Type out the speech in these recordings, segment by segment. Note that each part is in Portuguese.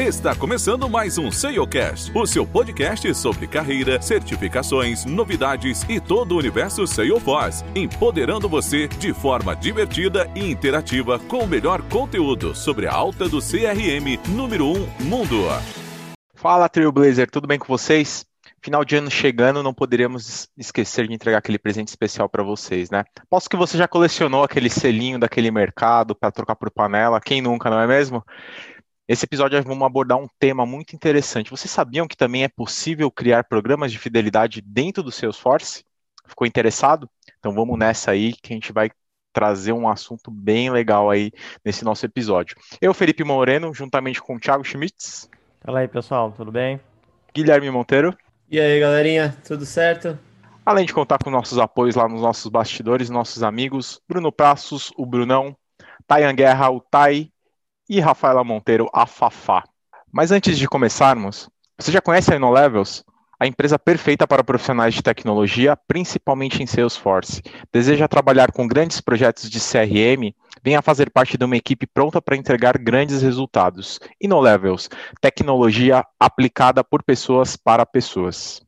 Está começando mais um SEOcast, o seu podcast sobre carreira, certificações, novidades e todo o universo Salesforce, empoderando você de forma divertida e interativa com o melhor conteúdo sobre a alta do CRM número 1 um mundo. Fala Trailblazer, tudo bem com vocês? Final de ano chegando, não poderíamos esquecer de entregar aquele presente especial para vocês, né? Posso que você já colecionou aquele selinho daquele mercado para trocar por panela, quem nunca, não é mesmo? Esse episódio vamos abordar um tema muito interessante. Vocês sabiam que também é possível criar programas de fidelidade dentro do Salesforce? Ficou interessado? Então vamos nessa aí que a gente vai trazer um assunto bem legal aí nesse nosso episódio. Eu, Felipe Moreno, juntamente com o Thiago Schmitz. Fala aí, pessoal, tudo bem? Guilherme Monteiro. E aí, galerinha, tudo certo? Além de contar com nossos apoios lá nos nossos bastidores, nossos amigos, Bruno Passos, o Brunão, Tayan Guerra, o Tai, e Rafaela Monteiro, a Fafá. Mas antes de começarmos, você já conhece a InnoLevels? A empresa perfeita para profissionais de tecnologia, principalmente em Salesforce. Deseja trabalhar com grandes projetos de CRM? Venha fazer parte de uma equipe pronta para entregar grandes resultados. InnoLevels, tecnologia aplicada por pessoas para pessoas.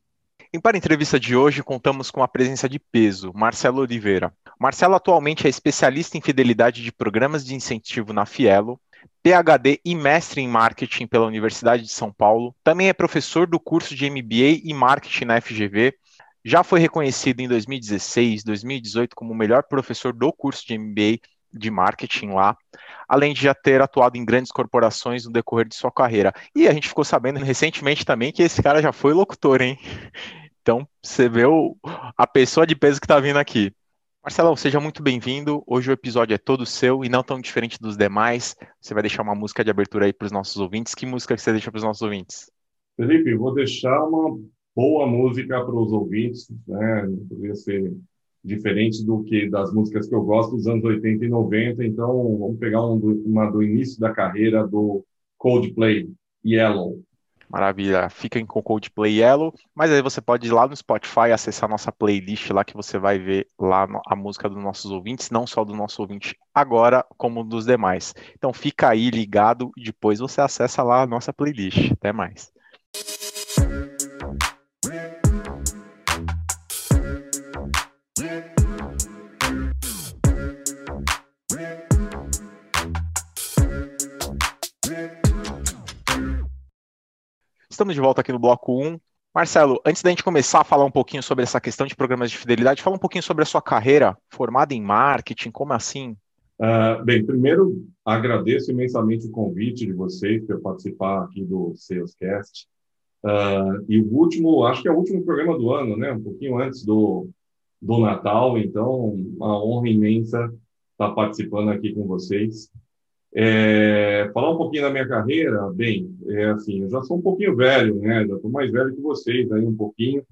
E para a entrevista de hoje, contamos com a presença de peso, Marcelo Oliveira. Marcelo atualmente é especialista em fidelidade de programas de incentivo na Fielo, PhD e mestre em marketing pela Universidade de São Paulo. Também é professor do curso de MBA e marketing na FGV. Já foi reconhecido em 2016, 2018 como o melhor professor do curso de MBA de marketing lá, além de já ter atuado em grandes corporações no decorrer de sua carreira. E a gente ficou sabendo recentemente também que esse cara já foi locutor, hein? Então, você vê o, a pessoa de peso que está vindo aqui. Marcelão, seja muito bem-vindo. Hoje o episódio é todo seu e não tão diferente dos demais. Você vai deixar uma música de abertura aí para os nossos ouvintes. Que música que você deixa para os nossos ouvintes? Felipe, vou deixar uma boa música para os ouvintes, né? Não poderia ser diferente do que das músicas que eu gosto dos anos 80 e 90. Então, vamos pegar uma do início da carreira do Coldplay, Yellow. Maravilha. Fiquem com Coldplay Yellow, mas aí você pode ir lá no Spotify acessar nossa playlist lá que você vai ver lá a música dos nossos ouvintes, não só do nosso ouvinte agora, como dos demais. Então fica aí ligado e depois você acessa lá a nossa playlist. Até mais. Estamos de volta aqui no bloco 1. Marcelo, antes da gente começar a falar um pouquinho sobre essa questão de programas de fidelidade, fala um pouquinho sobre a sua carreira formada em marketing, como assim? Uh, bem, primeiro agradeço imensamente o convite de vocês para participar aqui do Salescast. Uh, e o último, acho que é o último programa do ano, né? Um pouquinho antes do, do Natal, então uma honra imensa estar participando aqui com vocês. É, falar um pouquinho da minha carreira, bem, é assim, eu já sou um pouquinho velho, né? Já estou mais velho que vocês aí um pouquinho.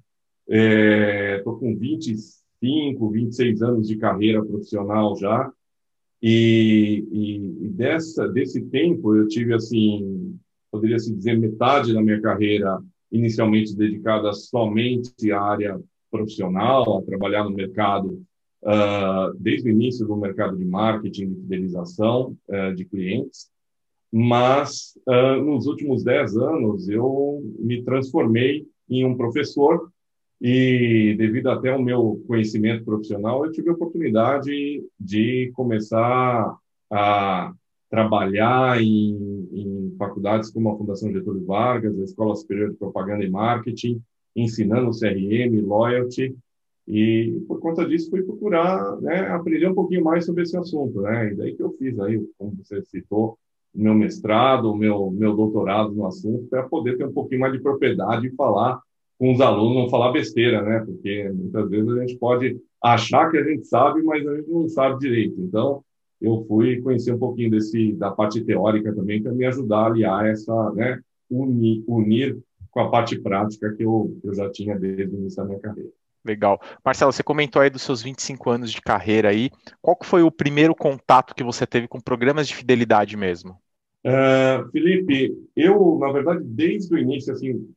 Estou é, com 25, 26 anos de carreira profissional já. E, e, e, dessa, desse tempo eu tive, assim, poderia se dizer, metade da minha carreira inicialmente dedicada somente à área profissional, a trabalhar no mercado uh, desde o início do mercado de marketing, de fidelização uh, de clientes, mas uh, nos últimos 10 anos eu me transformei em um professor e devido até ao meu conhecimento profissional, eu tive a oportunidade de começar a trabalhar em, em, faculdades como a Fundação Getúlio Vargas, a Escola Superior de Propaganda e Marketing, ensinando CRM, Loyalty, e por conta disso fui procurar né, aprender um pouquinho mais sobre esse assunto, né? E daí que eu fiz aí, como você citou, meu mestrado, meu meu doutorado no assunto, para poder ter um pouquinho mais de propriedade e falar com os alunos, não falar besteira, né? Porque muitas vezes a gente pode achar que a gente sabe, mas a gente não sabe direito. Então, eu fui conhecer um pouquinho desse da parte teórica também para me ajudar a aliar essa, né, unir, unir com a parte prática que eu, eu já tinha desde o início da minha carreira. Legal. Marcelo, você comentou aí dos seus 25 anos de carreira aí. Qual que foi o primeiro contato que você teve com programas de fidelidade mesmo? Uh, Felipe, eu, na verdade, desde o início, assim,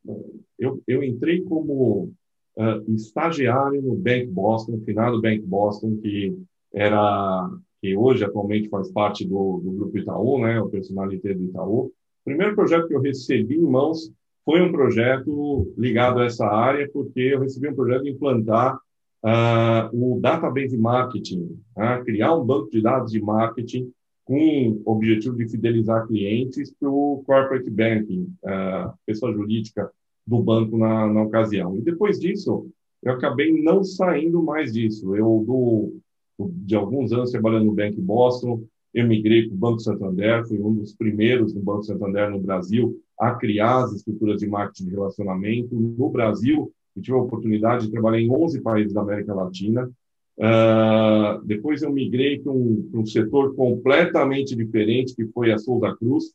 eu, eu entrei como uh, estagiário no Bank Boston, finado Bank Boston, que era, que hoje atualmente faz parte do, do Grupo Itaú, né, o personalité do Itaú. primeiro projeto que eu recebi em mãos foi um projeto ligado a essa área, porque eu recebi um projeto de implantar uh, o database marketing, uh, criar um banco de dados de marketing com o objetivo de fidelizar clientes para o corporate banking, uh, pessoa jurídica do banco na, na ocasião. E depois disso, eu acabei não saindo mais disso. Eu, do, de alguns anos trabalhando no Bank Boston, eu migrei para o Banco Santander, fui um dos primeiros no Banco Santander no Brasil a criar as estruturas de marketing de relacionamento. No Brasil, eu tive a oportunidade de trabalhar em 11 países da América Latina. Uh, depois eu migrei para um, um, setor completamente diferente, que foi a Souza Cruz.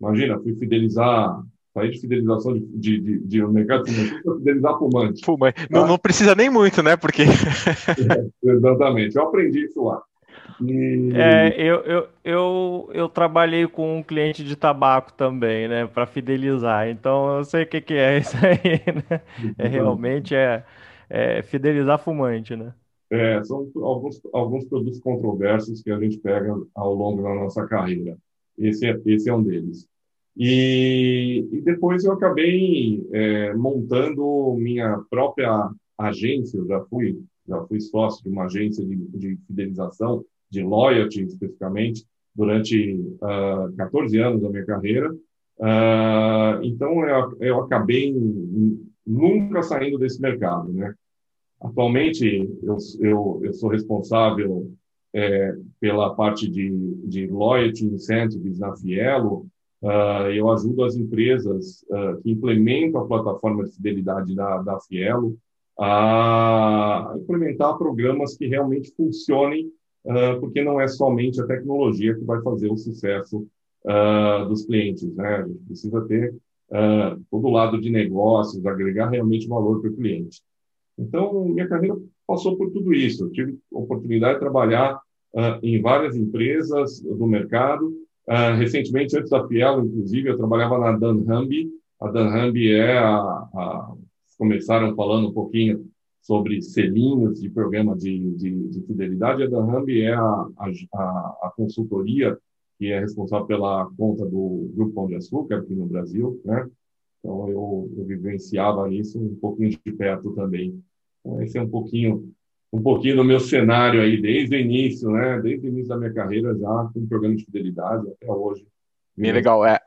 Imagina, fui fidelizar, sair de fidelização de, de, de, de mercado financeiro para fidelizar fumante. Fumante. Não, ah. não precisa nem muito, né? Porque... é, exatamente, eu aprendi isso lá. E... É, eu, eu, eu, eu trabalhei com um cliente de tabaco também, né, para fidelizar. Então eu sei o que, que é isso aí, né? É realmente é, é fidelizar fumante, né? É, são alguns, alguns produtos controversos que a gente pega ao longo da nossa carreira. Esse é, esse é um deles. E, e depois eu acabei é, montando minha própria agência. Eu já fui, já fui sócio de uma agência de, de fidelização de loyalty especificamente, durante uh, ah, 14 anos da minha carreira. Uh, então, eu, eu acabei nunca saindo desse mercado, né? Atualmente, eu, eu, eu sou responsável é, pela parte de, de loyalty incentives na Fielo. Uh, eu ajudo as empresas uh, que implementam a plataforma de fidelidade da, da Fielo a implementar programas que realmente funcionem uh, porque não é somente a tecnologia que vai fazer o sucesso uh, dos clientes, né? A gente precisa ter uh, todo o lado de negócios, agregar realmente valor para o cliente. Então, minha carreira passou por tudo isso. Eu tive oportunidade de trabalhar em várias empresas do mercado. recentemente, antes da Fiel, inclusive, eu trabalhava na Danhambi. A Danhambi é a, a começaram falando um pouquinho sobre selinhos de programa de, de, de fidelidade. A Danhambi é a, a, a, consultoria que é responsável pela conta do Grupo Pão de Açúcar aqui no Brasil, né? Então, eu, eu vivenciava isso um pouquinho de perto também. Então, esse é um pouquinho um pouquinho do meu cenário aí desde o início, né? Desde o início da minha carreira já com programa de fidelidade até hoje. Bem legal, é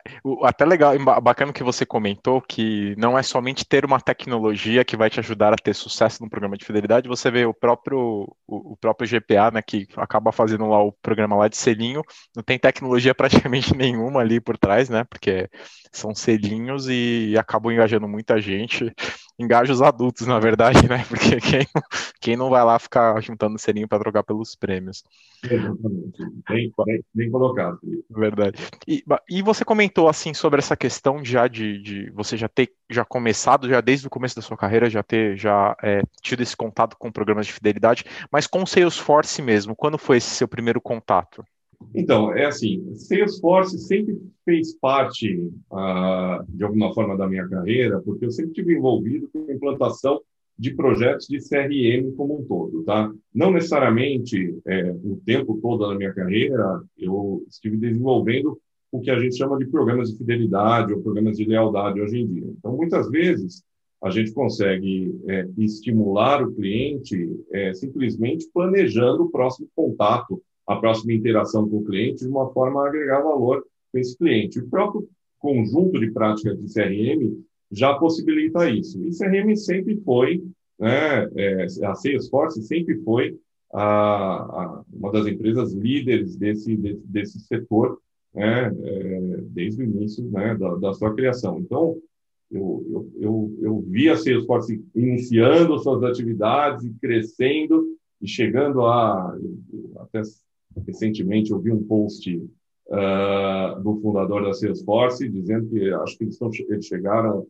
até legal, bacana que você comentou que não é somente ter uma tecnologia que vai te ajudar a ter sucesso no programa de fidelidade. Você vê o próprio o, o próprio GPA, né, que acaba fazendo lá o programa lá de selinho, não tem tecnologia praticamente nenhuma ali por trás, né, porque são selinhos e acabam engajando muita gente engaja os adultos, na verdade, né? Porque quem, quem não vai lá ficar juntando serinho para trocar pelos prêmios. Exatamente. Bem, bem, bem colocado. Verdade. E, e, você comentou assim sobre essa questão já de, de, você já ter já começado, já desde o começo da sua carreira, já ter já é, tido esse contato com programas de fidelidade, mas com o Salesforce mesmo, quando foi esse seu primeiro contato? Então, é assim, Salesforce sempre fez parte, uh, de alguma forma, da minha carreira, porque eu sempre estive envolvido com a implantação de projetos de CRM como um todo, tá? Não necessariamente é, o tempo todo da minha carreira eu estive desenvolvendo o que a gente chama de programas de fidelidade ou programas de lealdade hoje em dia. Então, muitas vezes, a gente consegue é, estimular o cliente é, simplesmente planejando o próximo contato a próxima interação com o cliente de uma forma a agregar valor para esse cliente. O próprio conjunto de práticas de CRM já possibilita isso. E CRM sempre foi, né, é, a Salesforce sempre foi a, a, uma das empresas líderes desse, desse, desse setor né, é, desde o início né, da, da, sua criação. Então, eu, eu, eu, eu vi a Salesforce iniciando suas atividades e crescendo e chegando a até recentemente eu vi um post uh, do fundador da Salesforce dizendo que acho que eles, estão, eles chegaram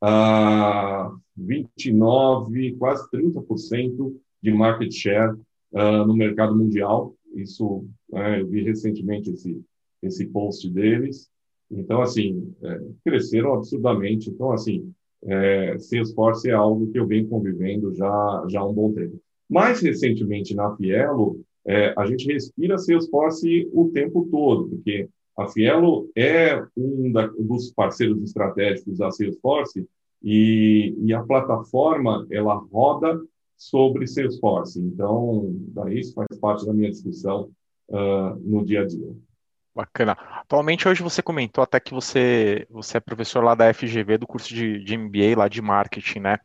a 29, quase 30% de market share uh, no mercado mundial. Isso uh, eu vi recentemente esse esse post deles. Então assim é, cresceram absurdamente. Então assim é, Salesforce é algo que eu venho convivendo já já há um bom tempo. Mais recentemente na Fielo é, a gente respira Salesforce o tempo todo, porque a Fielo é um da, dos parceiros estratégicos da Salesforce e, e, a plataforma ela roda sobre Salesforce. Então, daí isso faz parte da minha discussão uh, no dia a dia. Bacana. Atualmente, hoje você comentou até que você, você é professor lá da FGV, do curso de, de MBA lá de marketing, né?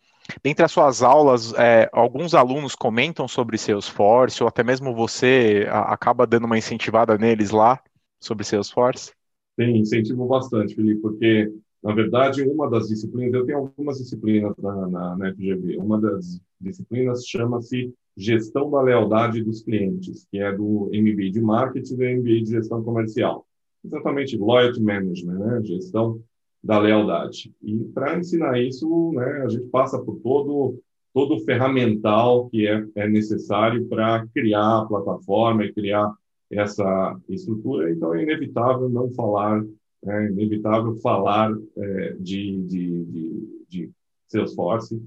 Dentre as suas aulas, é, alguns alunos comentam sobre Salesforce, ou até mesmo você a, acaba dando uma incentivada neles lá sobre Salesforce? Sim, incentivo bastante, Felipe, porque, na verdade, uma das disciplinas, eu tenho algumas disciplinas na, na, na FGV, uma das disciplinas chama-se Gestão da Lealdade dos Clientes, que é do MBA de Marketing e do MBA de Gestão Comercial. Exatamente, Loyalty Management, né? gestão da lealdade. E para ensinar isso, né, a gente passa por todo todo o ferramental que é, é necessário para criar a plataforma e criar essa estrutura. Então, é inevitável não falar, é inevitável falar é, de, de, de, de Salesforce,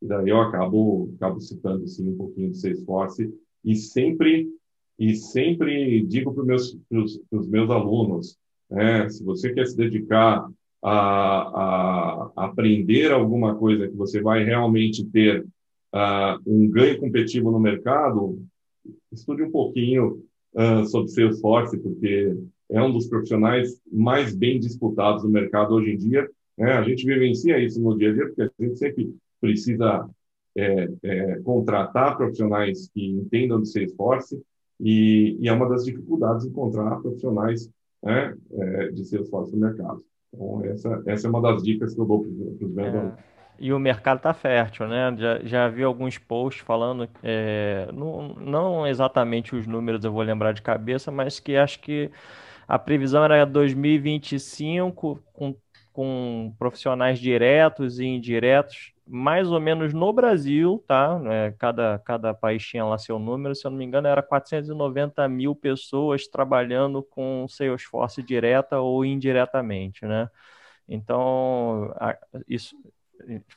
e daí eu acabo, acabo citando assim, um pouquinho de Salesforce, e sempre, e sempre digo para os meus, meus alunos, né, se você quer se dedicar a, a, aprender alguma coisa que você vai realmente ter uh, um ganho competitivo no mercado, estude um pouquinho uh, sobre Salesforce, porque é um dos profissionais mais bem disputados no mercado hoje em dia. Né? A gente vivencia isso no dia a dia, porque a gente sempre precisa é, é, contratar profissionais que entendam de Salesforce e, e, é uma das dificuldades encontrar profissionais né, é, de Salesforce no mercado. Então, essa, essa é uma das dicas que eu dou para os vendedores. É. E o mercado está fértil, né? Já, já vi alguns posts falando, é, não, não exatamente os números eu vou lembrar de cabeça, mas que acho que a previsão era 2025 com, com profissionais diretos e indiretos, mais ou menos no Brasil, tá? É, cada, cada país tinha lá seu número, se eu não me engano, era 490 mil pessoas trabalhando com Salesforce direta ou indiretamente, né? Então, isso,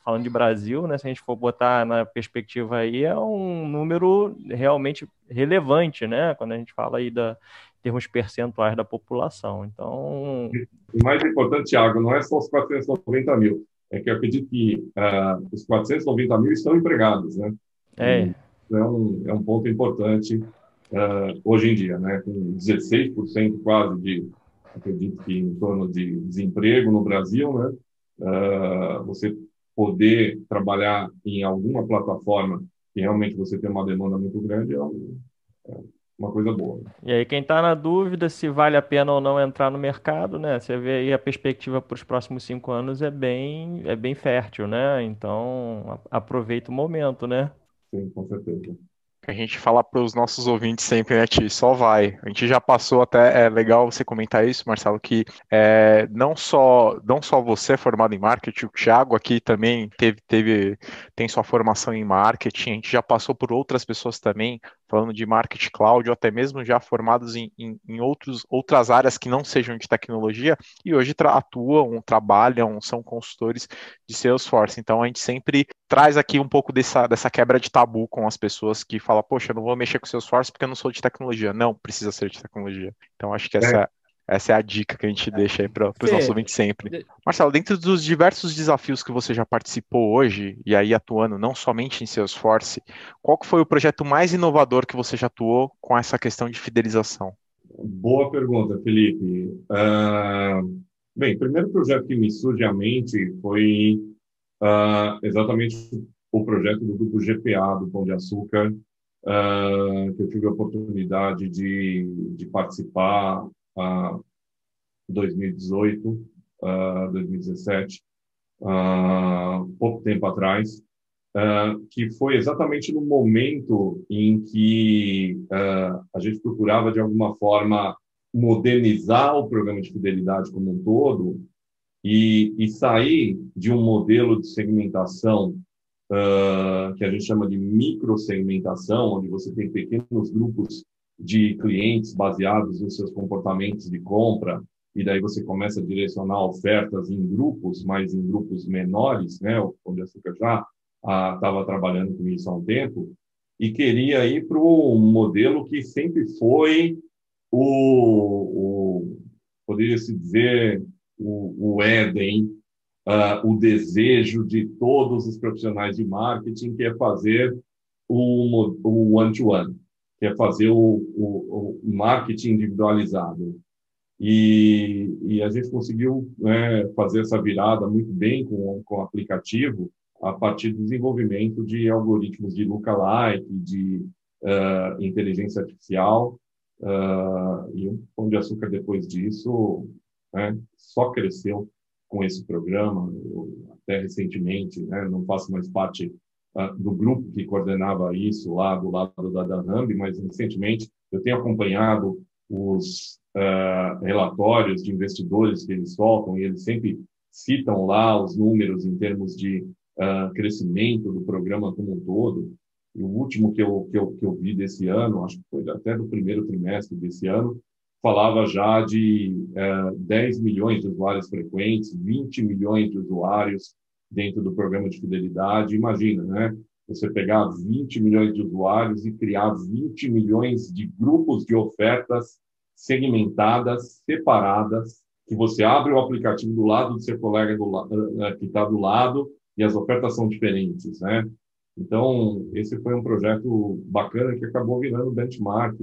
falando de Brasil, né, se a gente for botar na perspectiva aí, é um número realmente relevante, né, quando a gente fala aí da termos percentuais da população. Então, o mais importante, Thiago, não é só os 490 mil, é que eu acredito que uh, os 490 mil estão empregados, né? É. é um, é um ponto importante uh, hoje em dia, né? Com 16% quase de, acredito que em torno de desemprego no Brasil, né? Uh, você poder trabalhar em alguma plataforma que realmente você tem uma demanda muito grande é, um, é uma coisa boa. E aí, quem está na dúvida se vale a pena ou não entrar no mercado, né? Você vê aí a perspectiva para os próximos cinco anos é bem, é bem fértil, né? Então, aproveita o momento, né? Sim, com certeza que a gente fala para os nossos ouvintes sempre, né, Ti? Só vai. A gente já passou até, é legal você comentar isso, Marcelo, que é, não, só, não só você é formado em marketing, o Thiago aqui também teve, teve, tem sua formação em marketing, a gente já passou por outras pessoas também, falando de marketing cloud, ou até mesmo já formados em, em, em outros, outras áreas que não sejam de tecnologia, e hoje tra atuam, trabalham, são consultores de Salesforce. Então a gente sempre traz aqui um pouco dessa, dessa quebra de tabu com as pessoas que falam, poxa, eu não vou mexer com Salesforce porque eu não sou de tecnologia. Não, precisa ser de tecnologia. Então acho que essa é. Essa é a dica que a gente deixa aí para os nossos ouvintes sempre. Marcelo, dentro dos diversos desafios que você já participou hoje, e aí atuando não somente em Salesforce, qual que foi o projeto mais inovador que você já atuou com essa questão de fidelização? Boa pergunta, Felipe. Uh, bem, o primeiro projeto que me surge à mente foi uh, exatamente o projeto do grupo GPA, do Pão de Açúcar, uh, que eu tive a oportunidade de, de participar uh, 2018, uh, 2017, uh, pouco tempo atrás, que foi exatamente no momento em que a gente procurava, de alguma forma, modernizar o programa de fidelidade como um todo e, e sair de um modelo de segmentação Uh, que a gente chama de microsegmentação, onde você tem pequenos grupos de clientes baseados nos seus comportamentos de compra, e daí você começa a direcionar ofertas em grupos, mas em grupos menores, né? O Pão de Açúcar já estava ah, trabalhando com isso há um tempo, e queria ir para um modelo que sempre foi o, o, poderia se dizer o, o Éden, uh, o desejo de todos os profissionais de marketing, que é fazer o one-to-one, que é fazer o, o, o marketing individualizado. E, e, a gente conseguiu né, fazer essa virada muito bem com, com o aplicativo a partir do desenvolvimento de algoritmos de lookalike, de uh, inteligência artificial. Uh, e o Pão de Açúcar, depois disso, né, só cresceu com esse programa. Eu, até recentemente, né, não faço mais parte do grupo que coordenava isso lá do lado da Danambi, mas recentemente eu tenho acompanhado os uh, relatórios de investidores que eles soltam e eles sempre citam lá os números em termos de uh, crescimento do programa como um todo. E o último que eu, que, eu, que eu vi desse ano, acho que foi até do primeiro trimestre desse ano, falava já de uh, eh, 10 milhões de usuários frequentes, 20 milhões de usuários dentro do programa de fidelidade. Imagina, né? Você pegar 20 milhões de usuários e criar 20 milhões de grupos de ofertas segmentadas, separadas, que você abre o aplicativo do lado do seu colega do, eh, que está do lado e as ofertas são diferentes, né? Então, esse foi um projeto bacana que acabou virando benchmark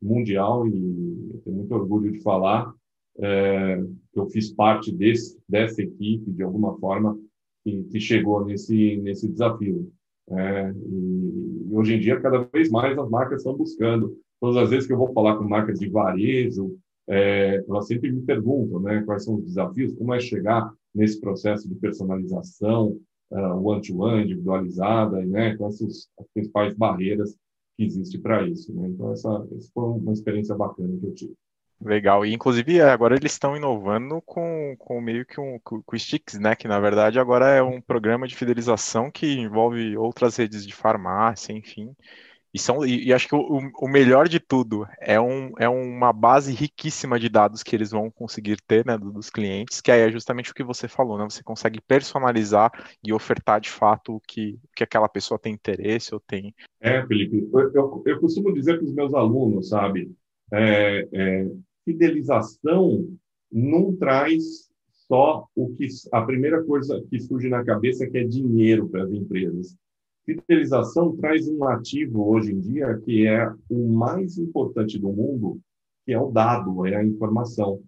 mundial e eu tenho muito orgulho de falar é, que eu fiz parte desse, dessa equipe, de alguma forma, que, chegou nesse, nesse desafio. É, e, e, hoje em dia, cada vez mais as marcas estão buscando Todas as vezes que eu vou falar com marcas de varejo, é, elas sempre me perguntam né, quais são os desafios, como é chegar nesse processo de personalização, uh, one-to-one, individualizada, né, quais são as principais barreiras que existem para isso. Né? Então, essa, essa foi uma experiência bacana que eu tive. Legal, e inclusive agora eles estão inovando com, com meio que um com, Sticks, né? Que na verdade agora é um programa de fidelização que envolve outras redes de farmácia, enfim. E, são, e, e acho que o, o, melhor de tudo é, um, é uma base riquíssima de dados que eles vão conseguir ter né, dos clientes, que aí é justamente o que você falou, né? Você consegue personalizar e ofertar de fato o que, que aquela pessoa tem interesse ou tem. É, Felipe, eu, eu, eu costumo dizer para os meus alunos, sabe, é, é, fidelização não traz só o que a primeira coisa que surge na cabeça que é dinheiro para as empresas Fidelização traz um ativo hoje em dia que é o mais importante do mundo, que é o dado, é a informação.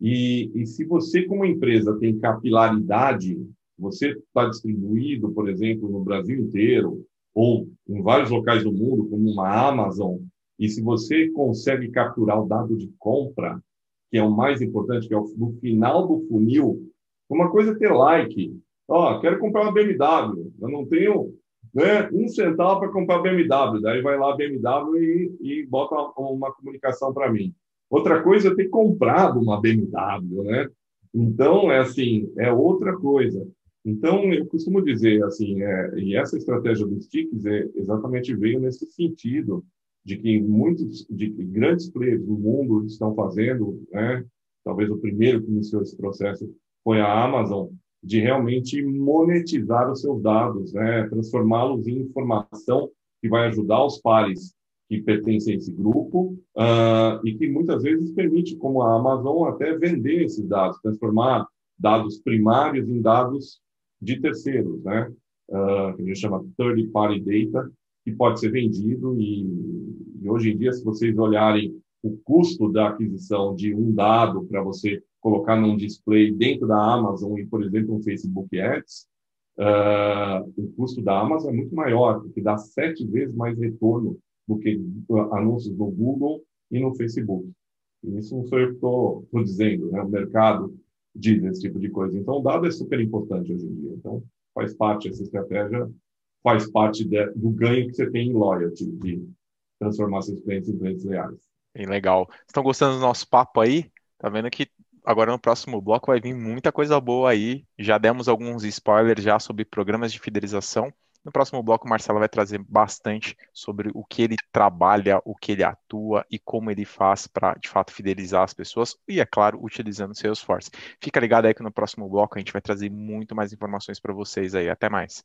E, e se você, como empresa, tem capilaridade, você está distribuído, por exemplo, no Brasil inteiro, ou em vários locais do mundo, como uma Amazon, e se você consegue capturar o dado de compra, que é o mais importante, que é o, no final do funil, uma coisa é ter like. Ó, oh, quero comprar uma BMW, eu não tenho né, um centavo para comprar BMW. Daí vai lá a BMW e, e bota uma, uma comunicação para mim. Outra coisa é ter comprado uma BMW, né? Então, é assim, é outra coisa. Então, eu costumo dizer assim, é, e essa estratégia dos TICs é, exatamente veio nesse sentido, de que muitos, de que grandes players do mundo estão fazendo, né? Talvez o primeiro que iniciou esse processo foi a Amazon, de realmente monetizar os seus dados, né? transformá-los em informação que vai ajudar os pares que pertencem a esse grupo uh, e que muitas vezes permite, como a Amazon, até vender esses dados, transformar dados primários em dados de terceiros, né? Uh, que a gente chama third party data, que pode ser vendido e, e hoje em dia, se vocês olharem o custo da aquisição de um dado para você colocar num display dentro da Amazon e, por exemplo, um Facebook Ads, uh, o custo da Amazon é muito maior, porque dá sete vezes mais retorno do que anúncios no Google e no Facebook. E isso não sou eu que estou dizendo, né? o mercado diz esse tipo de coisa. Então, o dado é super importante hoje em dia. Então, faz parte, essa estratégia faz parte de, do ganho que você tem em loyalty, de transformar seus clientes em clientes leais. Bem legal. Estão gostando do nosso papo aí? Tá vendo que agora no próximo bloco vai vir muita coisa boa aí. Já demos alguns spoilers já sobre programas de fidelização. No próximo bloco, o Marcelo vai trazer bastante sobre o que ele trabalha, o que ele atua e como ele faz para, de fato, fidelizar as pessoas e, é claro, utilizando Salesforce. Fica ligado aí que no próximo bloco a gente vai trazer muito mais informações para vocês aí. Até mais.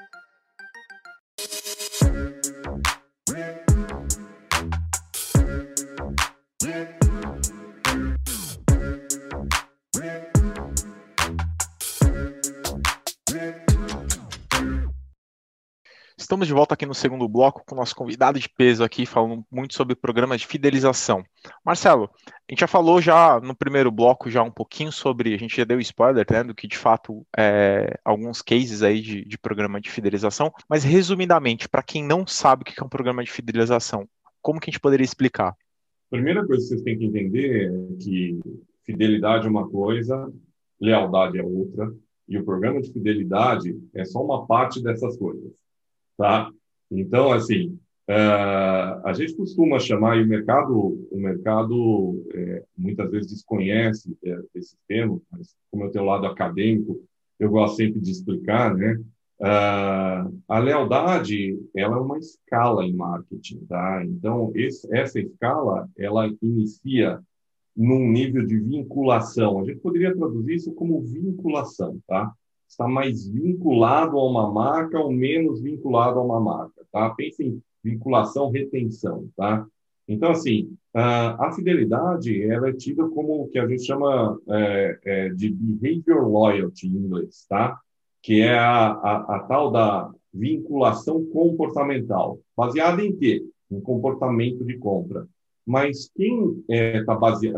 Estamos de volta aqui no segundo bloco com o nosso convidado de peso aqui, falando muito sobre programas de fidelização. Marcelo, a gente já falou já no primeiro bloco já um pouquinho sobre, a gente já deu spoiler, né, do que de fato é, alguns cases aí de, de programa de fidelização, mas resumidamente, para quem não sabe o que é um programa de fidelização, como que a gente poderia explicar? Primeira coisa que vocês têm que entender é que fidelidade é uma coisa, lealdade é outra, e o programa de fidelidade é só uma parte dessas coisas tá? Então, assim, uh, a gente costuma chamar, e o mercado, o mercado é, muitas vezes desconhece é, esse termo, mas como eu tenho o lado acadêmico, eu gosto sempre de explicar, né? Uh, a lealdade, ela é uma escala em marketing, tá? Então, esse, essa escala, ela inicia num nível de vinculação. A gente poderia traduzir isso como vinculação, tá? Está mais vinculado a uma marca ou menos vinculado a uma marca, tá? Pense em vinculação, retenção, tá? Então, assim, a fidelidade ela é tida como o que a gente chama é, é, de behavior loyalty em inglês, tá? Que é a, a, a tal da vinculação comportamental. Baseada em quê? Em comportamento de compra. Mas quem está é, tá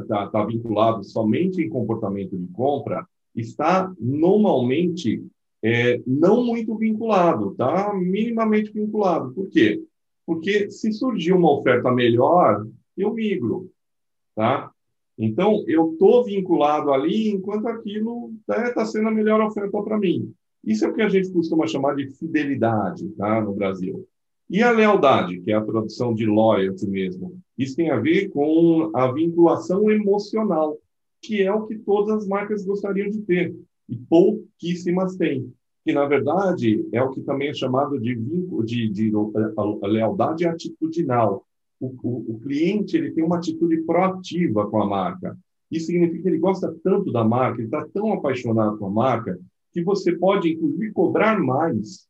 tá, tá vinculado somente em comportamento de compra está normalmente é, não muito vinculado, tá? Minimamente vinculado. Por quê? Porque se surgir uma oferta melhor, eu migro, tá? Então, eu estou vinculado ali enquanto aquilo está né, sendo a melhor oferta para mim. Isso é o que a gente costuma chamar de fidelidade tá, no Brasil. E a lealdade, que é a tradução de loyalty mesmo, isso tem a ver com a vinculação emocional que é o que todas as marcas gostariam de ter, e pouquíssimas têm. Que, na verdade, é o que também é chamado de, de, de, de lealdade atitudinal. O, o, o, cliente ele tem uma atitude proativa com a marca. Isso significa que ele gosta tanto da marca, ele está tão apaixonado com a marca, que você pode, inclusive, cobrar mais,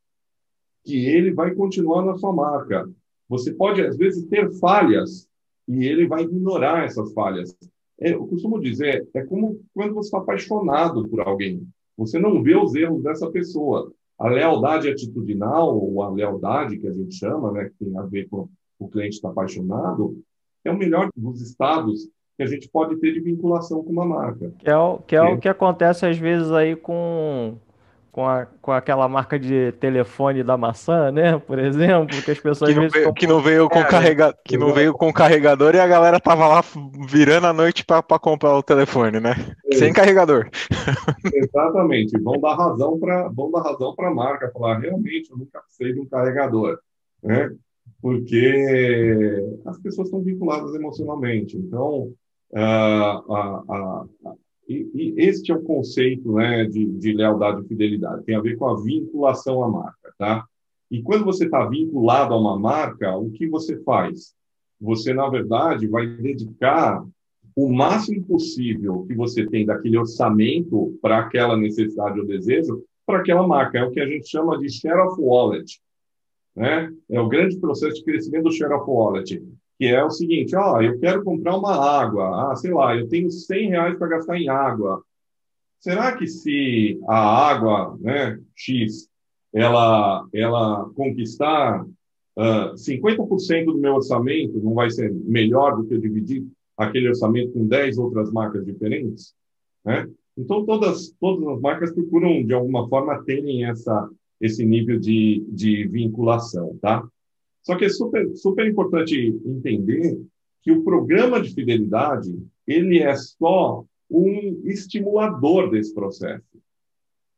que ele vai continuar na sua marca. Você pode, às vezes, ter falhas, e ele vai ignorar essas falhas. É, eu costumo dizer, é como quando você está apaixonado por alguém. Você não vê os erros dessa pessoa. A lealdade atitudinal, ou a lealdade que a gente chama, né, que tem a ver com o cliente estar tá apaixonado, é o melhor dos estados que a gente pode ter de vinculação com uma marca. Que é o que, é, é. o que acontece às vezes aí com com, a, com aquela marca de telefone da maçã, né? Por exemplo, que as pessoas que não, veio, que não veio com é, carrega, que não veio com carregador e a galera tava lá virando a noite para comprar o telefone, né? É. Sem carregador. Exatamente. Vão dar razão para vão dar razão para a marca, falar realmente eu nunca precisei de um carregador, né? Porque as pessoas estão vinculadas emocionalmente. Então, a, a, e, e, este é o conceito né, de, de, lealdade e fidelidade, tem a ver com a vinculação à marca. Tá? E quando você está vinculado a uma marca, o que você faz? Você, na verdade, vai dedicar o máximo possível que você tem daquele orçamento para aquela necessidade ou desejo para aquela marca. É o que a gente chama de share of wallet. Né? É o grande processo de crescimento do share of wallet que é o seguinte, ó, eu quero comprar uma água, ah, sei lá, eu tenho 100 reais para gastar em água. Será que se a água, né, X, ela, ela conquistar uh, 50% do meu orçamento, não vai ser melhor do que eu dividir aquele orçamento com 10 outras marcas diferentes? Né? Então, todas, todas as marcas procuram, de alguma forma, terem essa, esse nível de, de vinculação, tá? Só que é super, super importante entender que o programa de fidelidade ele é só um estimulador desse processo.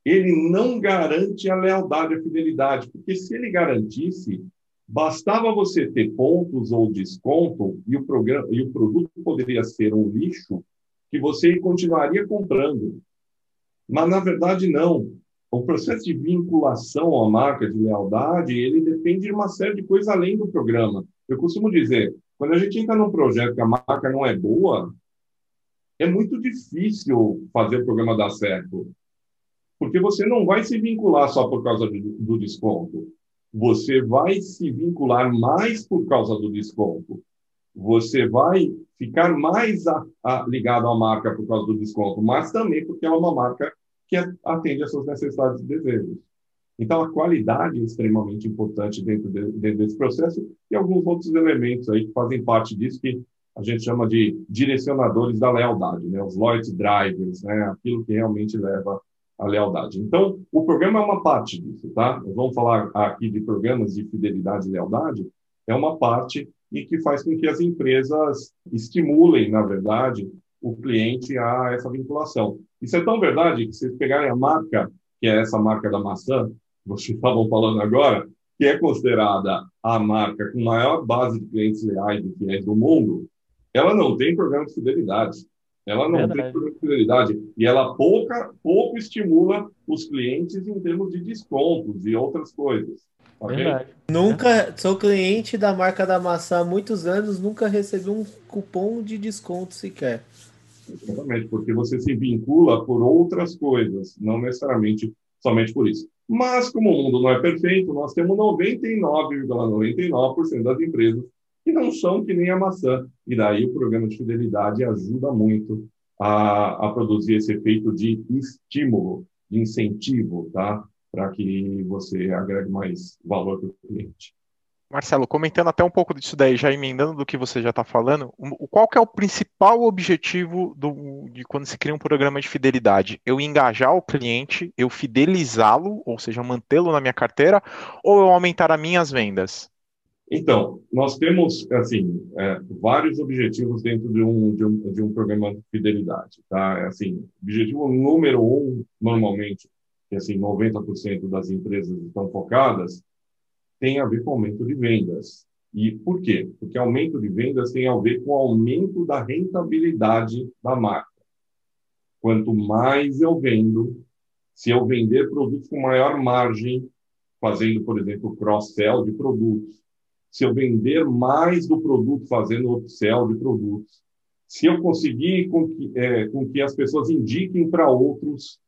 Ele não garante a lealdade e a fidelidade, porque se ele garantisse, bastava você ter pontos ou desconto e o programa e o produto poderia ser um lixo que você continuaria comprando. Mas, na verdade, não. O processo de vinculação à marca, de lealdade, ele depende de uma série de coisas além do programa. Eu costumo dizer, quando a gente entra num projeto que a marca não é boa, é muito difícil fazer o programa dar certo. Porque você não vai se vincular só por causa do, desconto. Você vai se vincular mais por causa do desconto. Você vai ficar mais a, a, ligado à marca por causa do desconto, mas também porque ela é uma marca que atende às suas necessidades e desejos. Então, a qualidade é extremamente importante dentro, de, dentro desse processo e alguns outros elementos aí que fazem parte disso que a gente chama de direcionadores da lealdade, né? os loyalty drivers, né? aquilo que realmente leva à lealdade. Então, o programa é uma parte disso, tá? Vamos falar aqui de programas de fidelidade e lealdade, é uma parte e que faz com que as empresas estimulem, na verdade, o cliente a essa vinculação. Isso é tão verdade que se vocês pegarem a marca, que é essa marca da maçã, que vocês estavam falando agora, que é considerada a marca com maior base de clientes leais e fiéis do mundo, ela não tem programa de fidelidade. Ela não Verdade. tem programa de fidelidade. E ela pouca, pouco estimula os clientes em termos de descontos e outras coisas. Okay? Nunca sou cliente da marca da maçã há muitos anos, nunca recebi um cupom de desconto sequer. Exatamente, porque você se vincula por outras coisas, não necessariamente somente por isso. Mas, como o mundo não é perfeito, nós temos 99,99% ,99 das empresas que não são que nem a maçã. E daí o programa de fidelidade ajuda muito a, a produzir esse efeito de estímulo, de incentivo, tá? Para que você agregue mais valor para o cliente. Marcelo, comentando até um pouco disso daí, já emendando do que você já está falando, qual que é o principal objetivo do, de quando se cria um programa de fidelidade? Eu engajar o cliente, eu fidelizá-lo, ou seja, mantê-lo na minha carteira, ou eu aumentar as minhas vendas? Então, nós temos, assim, é, vários objetivos dentro de um, de um, de um programa de fidelidade, tá? É, assim, objetivo número um, normalmente, que, assim, 90% das empresas estão focadas, tem a ver com aumento de vendas. E por quê? Porque aumento de vendas tem a ver com aumento da rentabilidade da marca. Quanto mais eu vendo, se eu vender produtos com maior margem, fazendo, por exemplo, cross-sell de produtos, se eu vender mais do produto fazendo upsell de produtos, se eu conseguir com que, é, com que as pessoas indiquem para outros,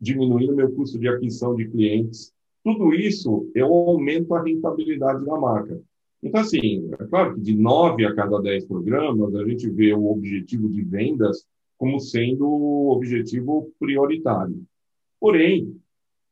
diminuindo meu custo de aquisição de clientes, tudo isso eu aumento a rentabilidade da marca. Então, assim, é claro que de nove a cada dez programas, a gente vê o objetivo de vendas como sendo o objetivo prioritário. Porém,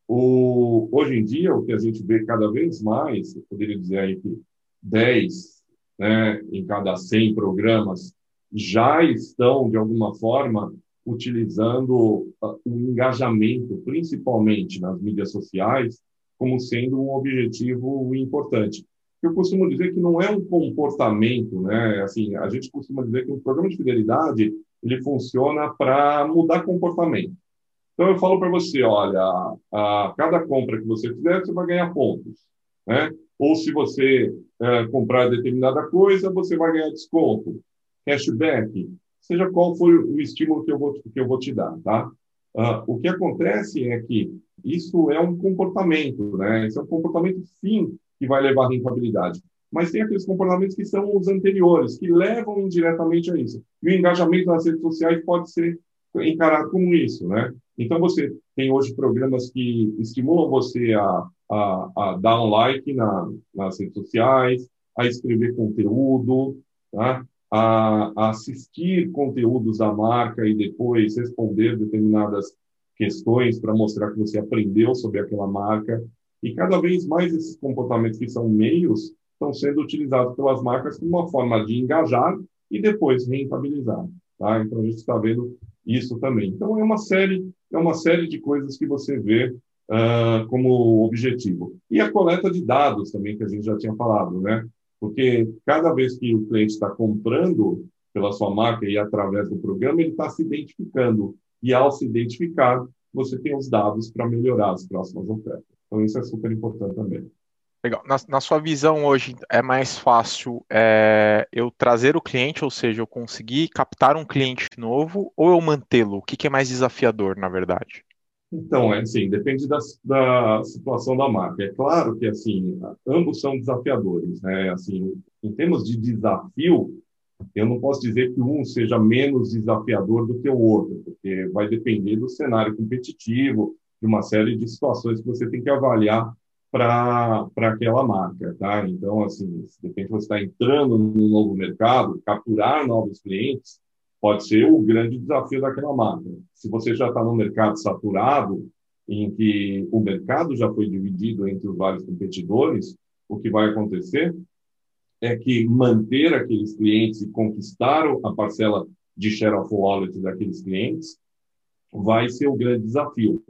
o, hoje em dia, o que a gente vê cada vez mais, eu poderia dizer aí que 10 né, em cada 100 programas já estão, de alguma forma, utilizando ah, o engajamento, principalmente nas mídias sociais, como sendo um objetivo importante. Eu costumo dizer que não é um comportamento, né? Assim, a gente costuma dizer que um programa de fidelidade ele funciona para mudar comportamento. Então eu falo para você, olha, a cada compra que você fizer, você vai ganhar pontos, né? Ou se você é, comprar determinada coisa, você vai ganhar desconto, cashback, seja qual for o estímulo que eu vou, que eu vou te dar, tá? Uh, o que acontece é que isso é um comportamento, né? Esse é um comportamento, sim, que vai levar à rentabilidade. Mas tem aqueles comportamentos que são os anteriores, que levam indiretamente a isso. E o engajamento nas redes sociais pode ser encarado como isso, né? Então, você tem hoje programas que estimulam você a a, a dar um like na, nas redes sociais, a escrever conteúdo, tá? A, assistir conteúdos da marca e depois responder determinadas questões para mostrar que você aprendeu sobre aquela marca. E cada vez mais esses comportamentos que são meios estão sendo utilizados pelas marcas como uma forma de engajar e depois rentabilizar. Tá? Então a gente está vendo isso também. Então é uma série é uma série de coisas que você vê uh, como objetivo. E a coleta de dados também, que a gente já tinha falado, né? Porque cada vez que o cliente está comprando pela sua marca e através do programa, ele está se identificando. E ao se identificar, você tem os dados para melhorar as próximas ofertas. Então, isso é super importante também. Legal. Na, na, sua visão hoje, é mais fácil é, eu trazer o cliente, ou seja, eu conseguir captar um cliente novo, ou eu mantê-lo? O que, que, é mais desafiador, na verdade? Então, é assim, depende da, da situação da marca. É claro que, assim, ambos são desafiadores, né? Assim, em termos de desafio, eu não posso dizer que um seja menos desafiador do que o outro, porque vai depender do cenário competitivo, de uma série de situações que você tem que avaliar para aquela marca, tá? Então, assim, de você está entrando num novo mercado, capturar novos clientes, pode ser o grande desafio daquela marca. Se você já está no mercado saturado, em que o mercado já foi dividido entre os vários competidores, o que vai acontecer é que manter aqueles clientes e conquistar a parcela de share of wallet daqueles clientes vai ser o grande desafio.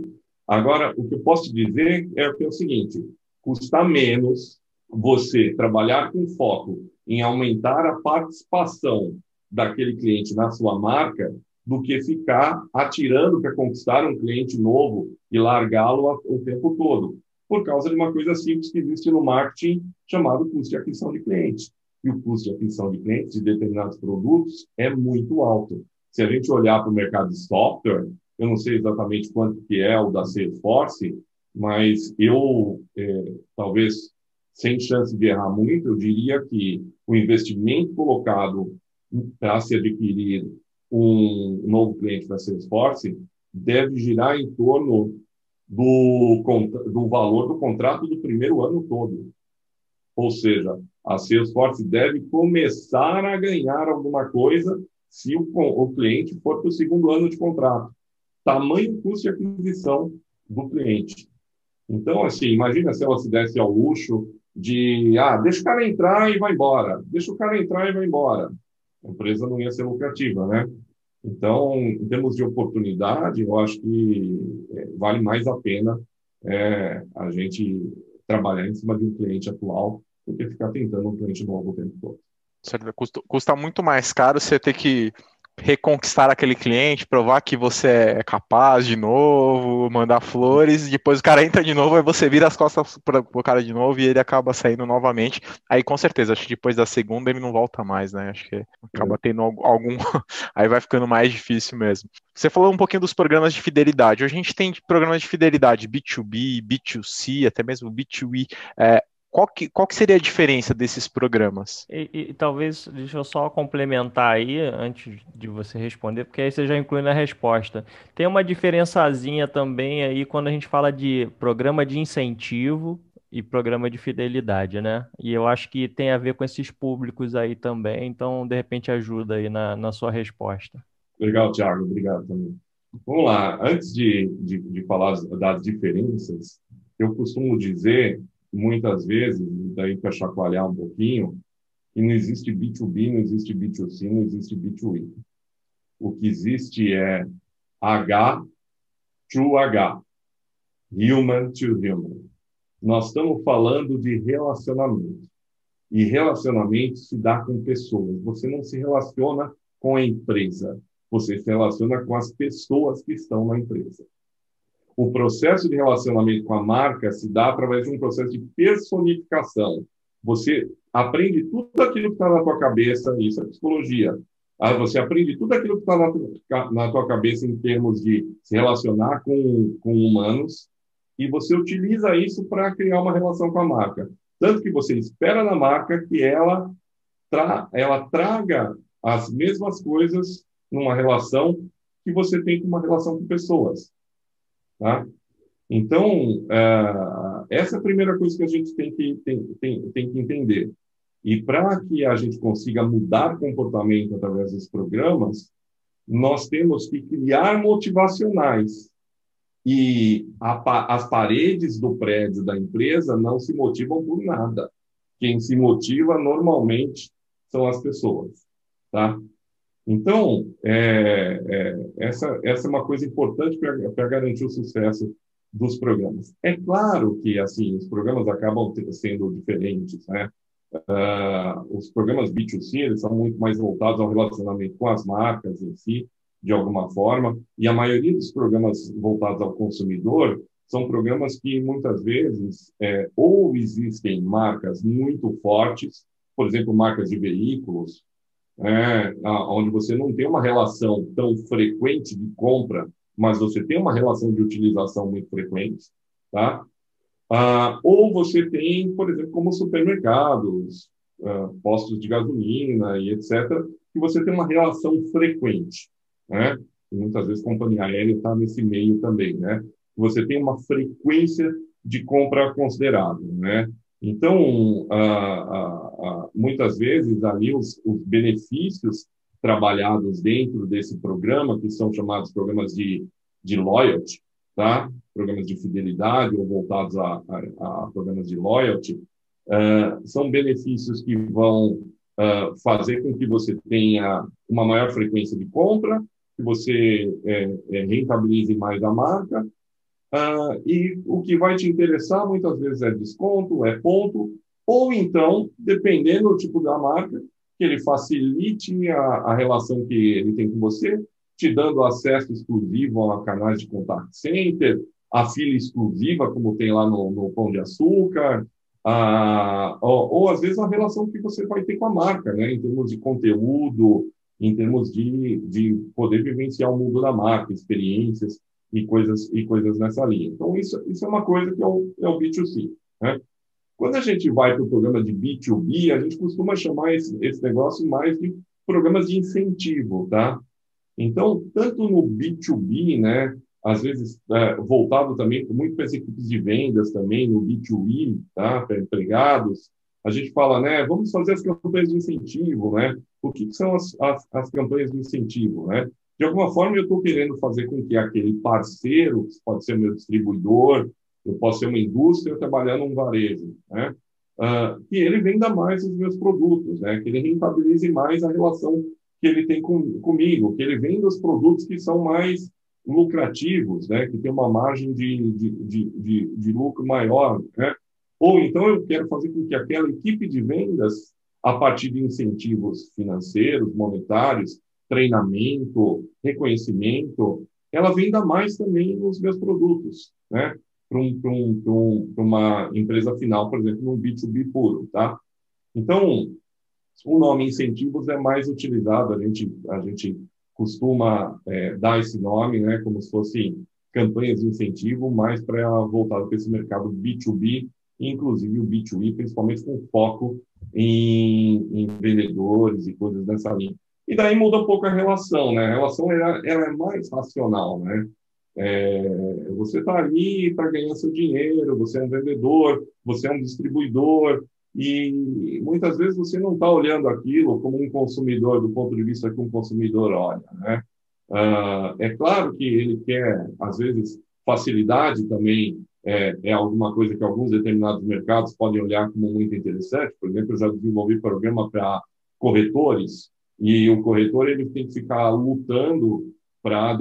Agora, o que eu posso dizer é, é o seguinte: custa menos você trabalhar com foco em aumentar a participação daquele cliente na sua marca do que ficar atirando para conquistar um cliente novo e largá-lo o tempo todo, por causa de uma coisa simples que existe no marketing chamado custo de aquisição de clientes. E o custo de aquisição de clientes de determinados produtos é muito alto. Se a gente olhar para o mercado de software, eu não sei exatamente quanto que é o da Salesforce, mas eu, é, talvez sem chance de errar muito, eu diria que o investimento colocado para se adquirir um novo cliente da Salesforce deve girar em torno do, do valor do contrato do primeiro ano todo. Ou seja, a Salesforce deve começar a ganhar alguma coisa se o, o cliente for para o segundo ano de contrato. Tamanho custo de aquisição do cliente. Então, assim, imagina se ela se desse ao luxo de, ah, deixa o cara entrar e vai embora, deixa o cara entrar e vai embora a empresa não ia ser lucrativa, né? Então, em termos de oportunidade, eu acho que é, vale mais a pena é, a gente trabalhar em cima de um cliente atual do que ficar tentando um cliente novo o tempo todo. Custa, custa muito mais caro você ter que reconquistar aquele cliente, provar que você é capaz de novo, mandar flores, depois o cara entra de novo, aí você vira as costas para o cara de novo e ele acaba saindo novamente. Aí com certeza, acho que depois da segunda ele não volta mais, né? Acho que acaba tendo algum. aí vai ficando mais difícil mesmo. Você falou um pouquinho dos programas de fidelidade. Hoje a gente tem programas de fidelidade B2B, B2C, até mesmo B2E. É, qual que, qual que seria a diferença desses programas? E, e, talvez, deixa eu só complementar aí, antes de você responder, porque aí você já inclui na resposta. Tem uma diferençazinha também aí quando a gente fala de programa de incentivo e programa de fidelidade, né? E eu acho que tem a ver com esses públicos aí também, então de repente ajuda aí na, na sua resposta. Legal, Thiago, obrigado também. Vamos lá, antes de, de, de falar das diferenças, eu costumo dizer muitas vezes, daí para chacoalhar um pouquinho, que não existe B2B, não existe B2C, não existe B2E. O que existe é H to H, human to human. Nós estamos falando de relacionamento. E relacionamento se dá com pessoas. Você não se relaciona com a empresa, você se relaciona com as pessoas que estão na empresa. O processo de relacionamento com a marca se dá através de um processo de personificação. Você aprende tudo aquilo que está na tua cabeça, isso é psicologia. Ah, você aprende tudo aquilo que está na, na, tua cabeça em termos de se relacionar com, com humanos e você utiliza isso para criar uma relação com a marca. Tanto que você espera na marca que ela, tra ela traga as mesmas coisas numa relação que você tem com uma relação com pessoas. Tá? Então, uh, essa é a primeira coisa que a gente tem que, tem, tem, tem que entender. E para que a gente consiga mudar comportamento através dos programas, nós temos que criar motivacionais. E a, as paredes do prédio da empresa não se motivam por nada. Quem se motiva normalmente são as pessoas. Tá? Então, é, é, essa, essa é uma coisa importante para garantir o sucesso dos programas. É claro que, assim, os programas acabam sendo diferentes, né? Uh, os programas B2C, eles são muito mais voltados ao relacionamento com as marcas em si, de alguma forma, e a maioria dos programas voltados ao consumidor são programas que, muitas vezes, é, ou existem marcas muito fortes, por exemplo, marcas de veículos, é, onde você não tem uma relação tão frequente de compra mas você tem uma relação de utilização muito frequente, tá? Ah, ou você tem, por exemplo, como supermercados, ah, postos de gasolina e etc., que você tem uma relação frequente, né? E muitas vezes a companhia aérea está nesse meio também, né? Você tem uma frequência de compra considerável, né? Então, muitas vezes ali os, os benefícios trabalhados dentro desse programa, que são chamados programas de, de loyalty, tá? programas de fidelidade ou voltados a, a, a programas de loyalty, uh, são benefícios que vão uh, fazer com que você tenha uma maior frequência de compra, que você é, é, rentabilize mais a marca, uh, e o que vai te interessar muitas vezes é desconto, é ponto, ou então, dependendo do tipo da marca, que ele facilite a, a relação que ele tem com você, te dando acesso exclusivo a canais de contact center, a fila exclusiva, como tem lá no, no Pão de Açúcar, a, ou, ou, às vezes a relação que você vai ter com a marca, né, em termos de conteúdo, em termos de, de poder vivenciar o mundo da marca, experiências e coisas e coisas nessa linha. Então isso, isso é uma coisa que é o, é o B2C. Né? Quando a gente vai para o programa de B2B, a gente costuma chamar esse, esse negócio mais de programas de incentivo, tá? Então, tanto no B2B, né, às vezes é, voltado também muito para as equipes de vendas também, no B2E, tá, para empregados, a gente fala, né, vamos fazer as campanhas de incentivo, né? O que, que são as, as, as, campanhas de incentivo, né? De alguma forma, eu estou querendo fazer com que aquele parceiro, que pode ser meu distribuidor, eu posso ser uma indústria trabalhando um varejo, né? Uh, que ele venda mais os meus produtos, né? Que ele rentabilize mais a relação que ele tem com, comigo, que ele venda os produtos que são mais lucrativos, né? Que tem uma margem de, de, de, de, de lucro maior, né? Ou então eu quero fazer com que aquela equipe de vendas, a partir de incentivos financeiros, monetários, treinamento, reconhecimento, ela venda mais também os meus produtos, né? para um, um, um, uma empresa final, por exemplo, num B2B puro, tá? Então, o nome incentivos é mais utilizado, a gente, a gente costuma é, dar esse nome, né, como se fosse campanhas de incentivo, mais para voltado para esse mercado B2B, inclusive o B2E, principalmente com foco em, em, vendedores e coisas dessa linha. E daí muda um pouco a relação, né? A relação ela, ela é mais racional, né? É, você está ali para ganhar seu dinheiro, você é um vendedor, você é um distribuidor, e muitas vezes você não está olhando aquilo como um consumidor, do ponto de vista que um consumidor olha. Né? Ah, é claro que ele quer, às vezes, facilidade também é, é, alguma coisa que alguns determinados mercados podem olhar como muito interessante. Por exemplo, eu já desenvolvi programa para corretores, e o corretor ele tem que ficar lutando para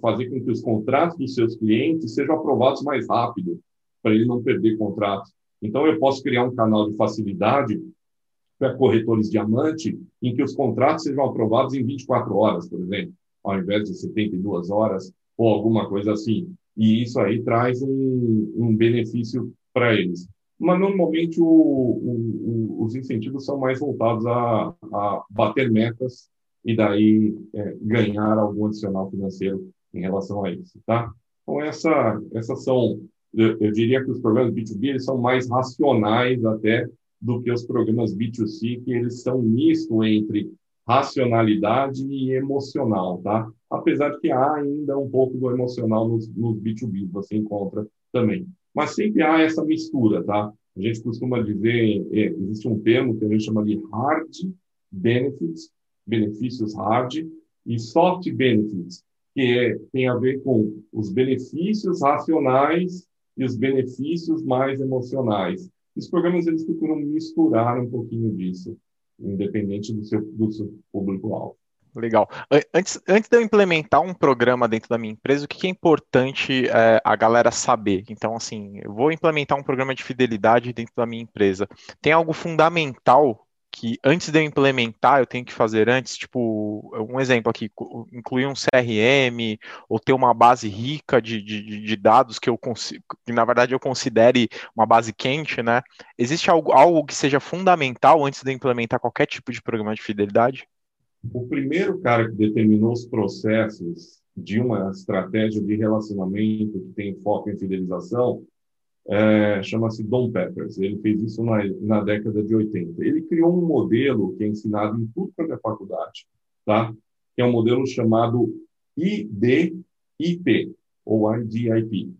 fazer com que os contratos dos seus clientes sejam aprovados mais rápido, para ele não perder contratos. Então, eu posso criar um canal de facilidade para corretores diamante, em que os contratos sejam aprovados em 24 horas, por exemplo, ao invés de 72 horas, ou alguma coisa assim. E isso aí traz um, um benefício para eles. Mas, normalmente, o, o, o, os incentivos são mais voltados a, a bater metas e daí é, ganhar algum adicional financeiro em relação a isso, tá? Então, essa, essas são, eu, eu diria que os programas B2B eles são mais racionais até do que os programas B2C, que eles são misto entre racionalidade e emocional, tá? Apesar de que há ainda um pouco do emocional nos, nos B2B, você encontra também. Mas sempre há essa mistura, tá? A gente costuma dizer, é, existe um termo que a gente chama de hard benefits, benefícios hard, e soft benefits, que é, tem a ver com os benefícios racionais e os benefícios mais emocionais. Os programas eles procuram misturar um pouquinho disso, independente do seu, do seu público-alvo. Legal. Antes, antes de eu implementar um programa dentro da minha empresa, o que é importante é, a galera saber? Então, assim, eu vou implementar um programa de fidelidade dentro da minha empresa. Tem algo fundamental que antes de eu implementar, eu tenho que fazer antes, tipo, um exemplo aqui, incluir um CRM ou ter uma base rica de, de, de dados que eu que na verdade eu considere uma base quente, né? Existe algo, algo que seja fundamental antes de eu implementar qualquer tipo de programa de fidelidade? O primeiro cara que determinou os processos de uma estratégia de relacionamento que tem foco em fidelização, é, chama-se Don Peppers. Ele fez isso na, na década de 80. Ele criou um modelo que é ensinado em tudo quanto é faculdade, tá? que é um modelo chamado IDIP, ou IDIP,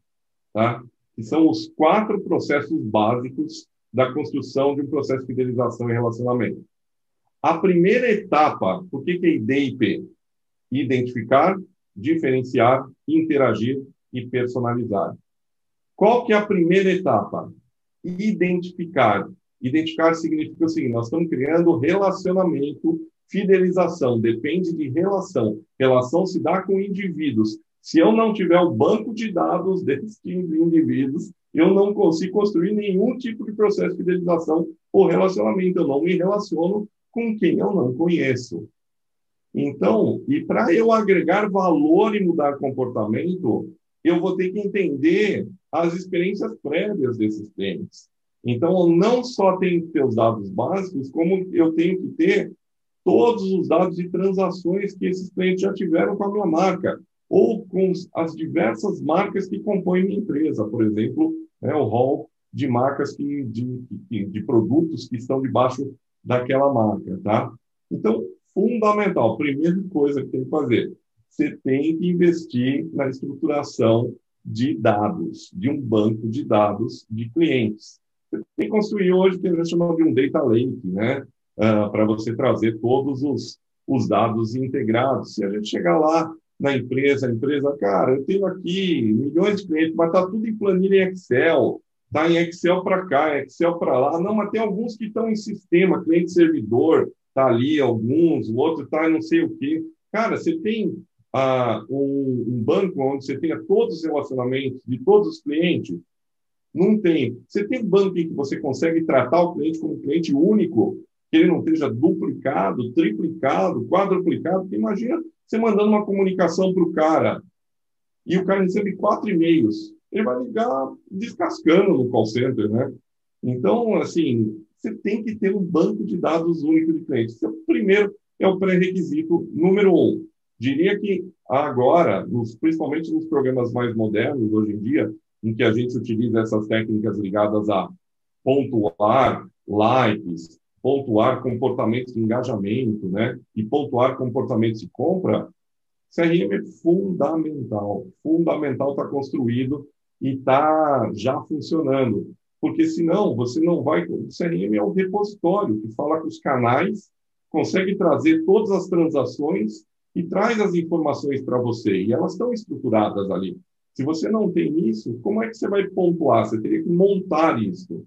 tá? que são os quatro processos básicos da construção de um processo de fidelização e relacionamento. A primeira etapa, o que é IDIP? Identificar, diferenciar, interagir e personalizar. Qual que é a primeira etapa? Identificar. Identificar significa o seguinte: nós estamos criando relacionamento, fidelização, depende de relação. Relação se dá com indivíduos. Se eu não tiver o banco de dados desses indivíduos, eu não consigo construir nenhum tipo de processo de fidelização ou relacionamento. Eu não me relaciono com quem eu não conheço. Então, e para eu agregar valor e mudar comportamento, eu vou ter que entender as experiências prévias desses clientes. Então, eu não só tenho que ter os dados básicos, como eu tenho que ter todos os dados de transações que esses clientes já tiveram com a minha marca, ou com as diversas marcas que compõem minha empresa, por exemplo, né, o hall de marcas que, de, de, de produtos que estão debaixo daquela marca, tá? Então, fundamental, primeira coisa que tem que fazer, você tem que investir na estruturação de dados, de um banco de dados de clientes. Você tem que construir hoje o que a gente chama de um data lake, né? Uh, para você trazer todos os, os dados integrados. Se a gente chegar lá na empresa, a empresa, cara, eu tenho aqui milhões de clientes, mas está tudo em planilha em Excel, está em Excel para cá, Excel para lá. Não, mas tem alguns que estão em sistema, cliente-servidor, está ali alguns, o outro está não sei o quê. Cara, você tem ah, um, um, banco onde você tenha todos os relacionamentos de todos os clientes? Não tem. Você tem um banco em que você consegue tratar o cliente como cliente único, que ele não esteja duplicado, triplicado, quadruplicado. imagina você mandando uma comunicação para o cara e o cara recebe quatro e-mails. Ele vai ligar descascando no call center, né? Então, assim, você tem que ter um banco de dados único de clientes. Esse é o primeiro, é o pré-requisito número um. Diria que agora, nos, principalmente nos programas mais modernos, hoje em dia, em que a gente utiliza essas técnicas ligadas a pontuar likes, pontuar comportamentos de engajamento, né, e pontuar comportamentos de compra, CRM é fundamental, fundamental estar tá construído e está já funcionando, porque senão você não vai. O CRM é um repositório que fala com os canais, consegue trazer todas as transações e traz as informações para você, e elas estão estruturadas ali. Se você não tem isso, como é que você vai pontuar? Você teria que montar isso.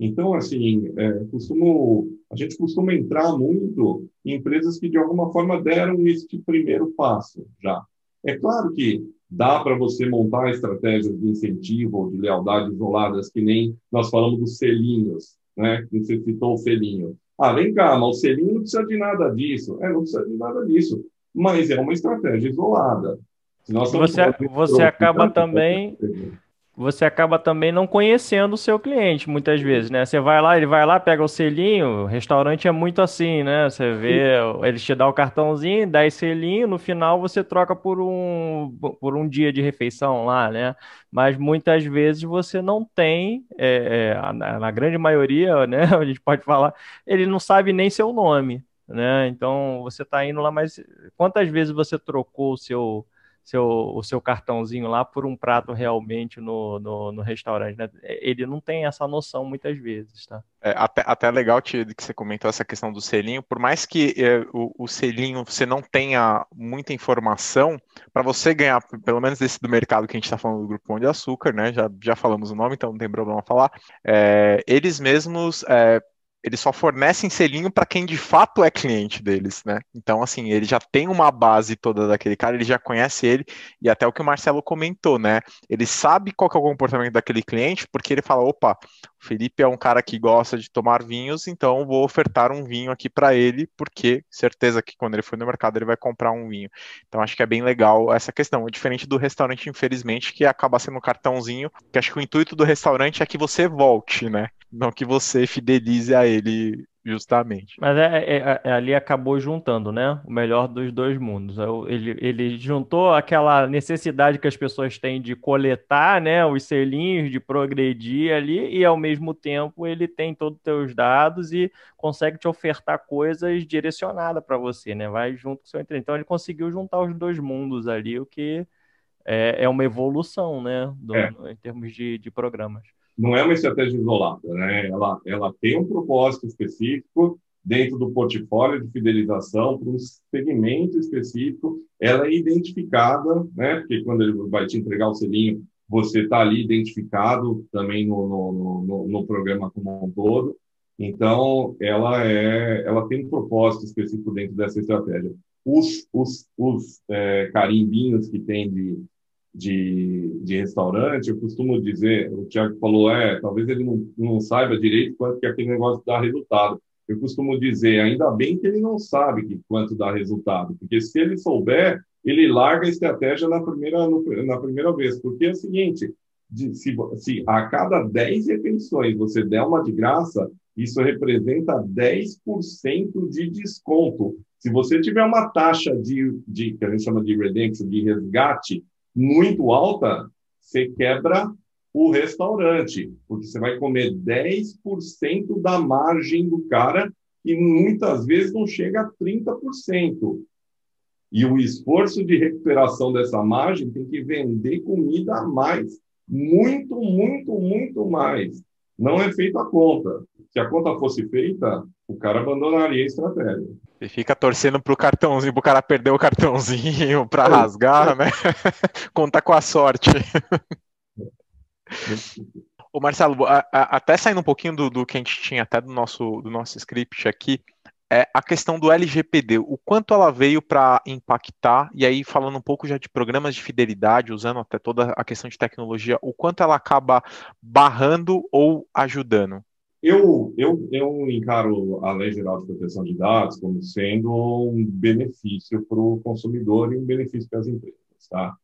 Então, assim, é, costumo, a gente costuma entrar muito em empresas que, de alguma forma, deram esse primeiro passo já. É claro que dá para você montar estratégias de incentivo ou de lealdade isoladas, que nem nós falamos dos selinhos, né? Você citou o selinho. Ah, vem cá, mas o selinho não precisa de nada disso. É, não precisa de nada disso mas é uma estratégia isolada. você, você acaba também você acaba também não conhecendo o seu cliente muitas vezes, né? Você vai lá, ele vai lá, pega o selinho, o restaurante é muito assim, né? Você vê, eles te dão o cartãozinho, dá esse selinho, no final você troca por um, por um dia de refeição lá, né? Mas muitas vezes você não tem, é, é, na grande maioria, né? A gente pode falar, ele não sabe nem seu nome, né? Então você está indo lá, mas quantas vezes você trocou o seu, seu, o seu cartãozinho lá por um prato realmente no, no, no restaurante? Né? Ele não tem essa noção muitas vezes, tá? É, até, até legal que você comentou essa questão do selinho, por mais que é, o, o, selinho você não tenha muita informação, para você ganhar, pelo menos desse do mercado que a gente está falando do Grupo Pão de Açúcar, né? Já, já falamos o nome, então não tem problema falar. É, eles mesmos é, eles só fornecem selinho para quem de fato é cliente deles, né? Então, assim, ele já tem uma base toda daquele cara, ele já conhece ele, e até o que o Marcelo comentou, né? Ele sabe qual é o comportamento daquele cliente, porque ele fala: opa, o Felipe é um cara que gosta de tomar vinhos, então vou ofertar um vinho aqui para ele, porque certeza que quando ele for no mercado ele vai comprar um vinho. Então, acho que é bem legal essa questão. É diferente do restaurante, infelizmente, que acaba sendo um cartãozinho, que acho que o intuito do restaurante é que você volte, né? Não que você fidelize a ele dele Justamente. Mas é, é, é, é, ali acabou juntando, né? O melhor dos dois mundos. É ele, ele juntou aquela necessidade que as pessoas têm de coletar, né? Os selinhos, de progredir ali, e ao mesmo tempo ele tem todos os teus dados e consegue te ofertar coisas direcionadas para você, né? Vai junto com o seu entretenimento. Então ele conseguiu juntar os dois mundos ali, o que é, é uma evolução, né? Do, é. Em termos de, de programas não é uma estratégia isolada, né? Ela, ela tem um propósito específico dentro do portfólio de fidelização para um segmento específico. Ela é identificada, né? Porque quando ele vai te entregar o selinho, você está ali identificado também no, no, no, no, programa como um todo. Então, ela é, ela tem um propósito específico dentro dessa estratégia. Os, os, os é, carimbinhos que tem de de, de restaurante, eu costumo dizer, o Tiago falou, é, talvez ele não, não saiba direito quanto que aquele negócio dá resultado. Eu costumo dizer, ainda bem que ele não sabe que quanto dá resultado, porque se ele souber, ele larga a estratégia na primeira, na primeira vez, porque é o seguinte, de, se, se a cada 10 refeições você der uma de graça, isso representa 10% de desconto. Se você tiver uma taxa de, de, que a gente chama de redemption, de resgate, muito alta, você quebra o restaurante, porque você vai comer 10% da margem do cara e muitas vezes não chega a 30%. E o esforço de recuperação dessa margem tem que vender comida a mais. Muito, muito, muito mais. Não é feita a conta. Se a conta fosse feita, o cara abandonaria a estratégia. E fica torcendo pro cartãozinho, pro cara perder o cartãozinho para é. rasgar, né? Conta com a sorte. O Marcelo, a, a, até saindo um pouquinho do, do, que a gente tinha até do nosso, do nosso script aqui, é a questão do LGPD, o quanto ela veio para impactar, e aí falando um pouco já de programas de fidelidade, usando até toda a questão de tecnologia, o quanto ela acaba barrando ou ajudando? Eu, eu, eu encaro a Lei Geral de Proteção de Dados como sendo um benefício para o consumidor e um benefício para as empresas. Tá?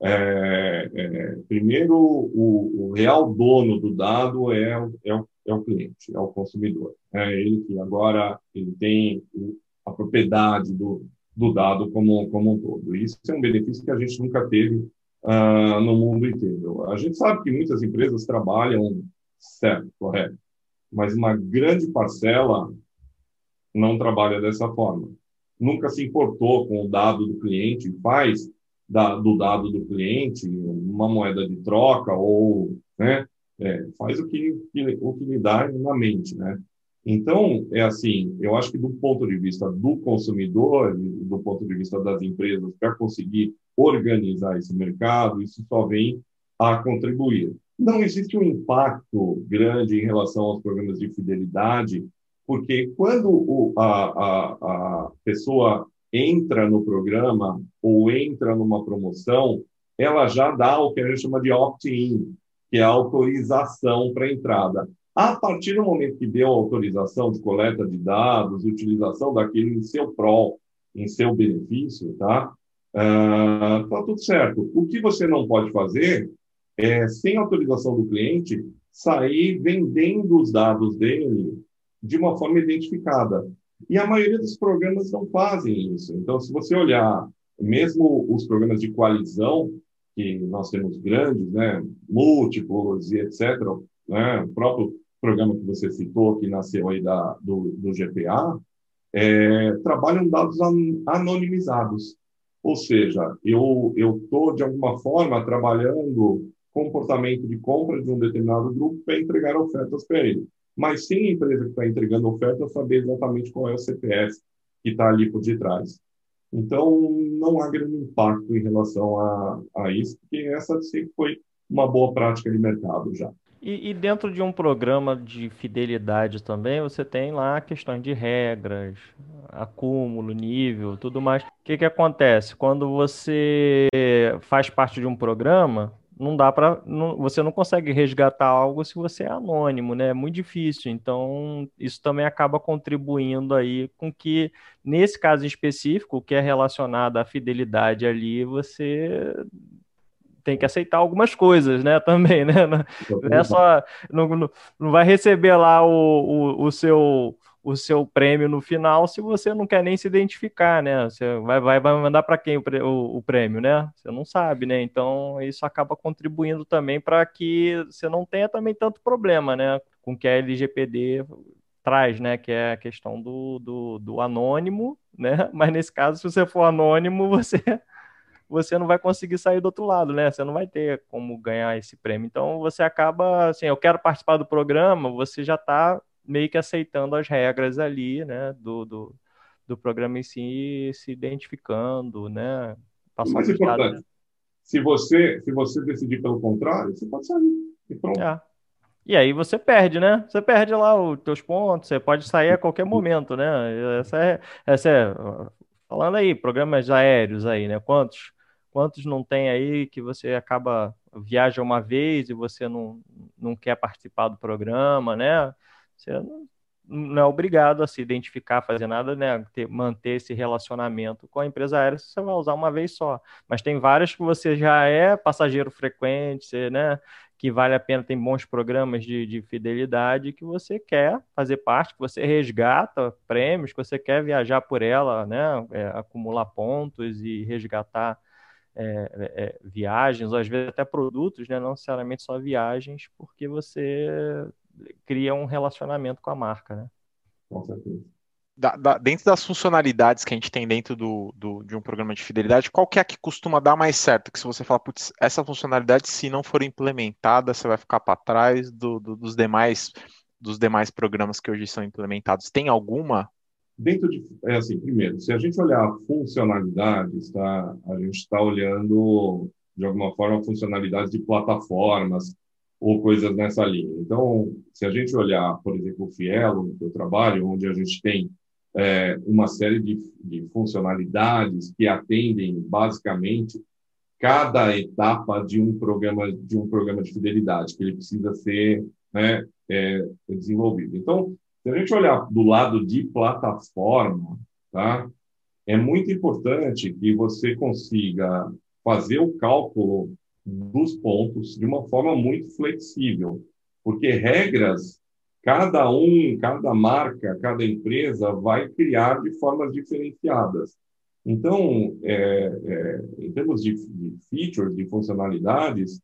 É, é, primeiro, o, o, real dono do dado é, é, é o cliente, é o consumidor. É ele que agora ele tem a propriedade do, do dado como, como um todo. Isso é um benefício que a gente nunca teve uh, no mundo inteiro. A gente sabe que muitas empresas trabalham certo, correto mas uma grande parcela não trabalha dessa forma. Nunca se importou com o dado do cliente, faz da, do dado do cliente uma moeda de troca ou né, é, faz o que, o que lhe dá na mente. Né? Então, é assim, eu acho que do ponto de vista do consumidor, do ponto de vista das empresas, para conseguir organizar esse mercado, isso só vem a contribuir. Não existe um impacto grande em relação aos programas de fidelidade, porque quando o, a, a, a pessoa entra no programa ou entra numa promoção, ela já dá o que a gente chama de opt-in, que é a autorização para entrada. A partir do momento que deu a autorização de coleta de dados, utilização daquilo em seu prol, em seu benefício, tá? Uh, tá tudo certo. O que você não pode fazer é, sem autorização do cliente, sair vendendo os dados dele de uma forma identificada. E a maioria dos programas não fazem isso. Então, se você olhar, mesmo os programas de coalizão, que nós temos grandes, né, múltiplos e etc., né, o próprio programa que você citou, que nasceu aí da, do, do GPA, é, trabalham dados anonimizados. Ou seja, eu estou, de alguma forma, trabalhando comportamento de compra de um determinado grupo para entregar ofertas para ele. Mas sem a empresa que está entregando oferta saber exatamente qual é o CPF que está ali por detrás. Então, não há grande impacto em relação a, a isso, porque essa sempre foi uma boa prática de mercado já. E, e, dentro de um programa de fidelidade também, você tem lá questões de regras, acúmulo, nível, tudo mais. O que, que acontece? Quando você faz parte de um programa, não dá para você não consegue resgatar algo se você é anônimo, né? É muito difícil. Então, isso também acaba contribuindo aí com que nesse caso específico, que é relacionado à fidelidade ali, você tem que aceitar algumas coisas, né? Também, né? Não é só. Não, não vai receber lá o, o, o seu o seu prêmio no final se você não quer nem se identificar, né? Você vai, vai, vai mandar para quem o, prêmio, né? Você não sabe, né? Então isso acaba contribuindo também para que você não tenha também tanto problema, né? Com que a LGPD traz, né? Que é a questão do, do, do anônimo, né? Mas nesse caso, se você for anônimo, você você não vai conseguir sair do outro lado, né? Você não vai ter como ganhar esse prêmio. Então você acaba assim, eu quero participar do programa, você já está meio que aceitando as regras ali, né, do, do, do programa em si, se identificando, né, passar mais importante, se você se você decidir pelo contrário, você pode sair e pronto. É. E aí você perde, né? Você perde lá os teus pontos, você pode sair a qualquer momento, né? Essa é, essa é falando aí, programas aéreos aí, né? Quantos quantos não tem aí que você acaba viaja uma vez e você não, não quer participar do programa, né? Você não é obrigado a se identificar, fazer nada, né? Ter, manter esse relacionamento com a empresa aérea, você vai usar uma vez só. Mas tem várias que você já é passageiro frequente, você, né? Que vale a pena, tem bons programas de, de fidelidade que você quer fazer parte, que você resgata prêmios, que você quer viajar por ela, né? É, acumular pontos e resgatar é, é, é viagens, ou às vezes até produtos, né? Não necessariamente só viagens, porque você cria um relacionamento com a marca, né? Com certeza. Da, da, dentro das funcionalidades que a gente tem dentro do, do, de um programa de fidelidade, qual que é a que costuma dar mais certo? Que se você falar, putz, essa funcionalidade, se não for implementada, você vai ficar para trás do, do, dos demais dos demais programas que hoje são implementados. Tem alguma? Dentro de, é assim, primeiro, se a gente olhar funcionalidades, tá, a gente está olhando de alguma forma funcionalidades de plataformas, ou coisas nessa linha. Então, se a gente olhar, por exemplo, o Fielo, no seu trabalho, onde a gente tem é, uma série de, de funcionalidades que atendem basicamente cada etapa de um programa de um programa de fidelidade que ele precisa ser né, é, desenvolvido. Então, se a gente olhar do lado de plataforma, tá, é muito importante que você consiga fazer o cálculo dos pontos de uma forma muito flexível, porque regras, cada um, cada marca, cada empresa vai criar de formas diferenciadas. Então, é, é, em termos de, de, features, de funcionalidades,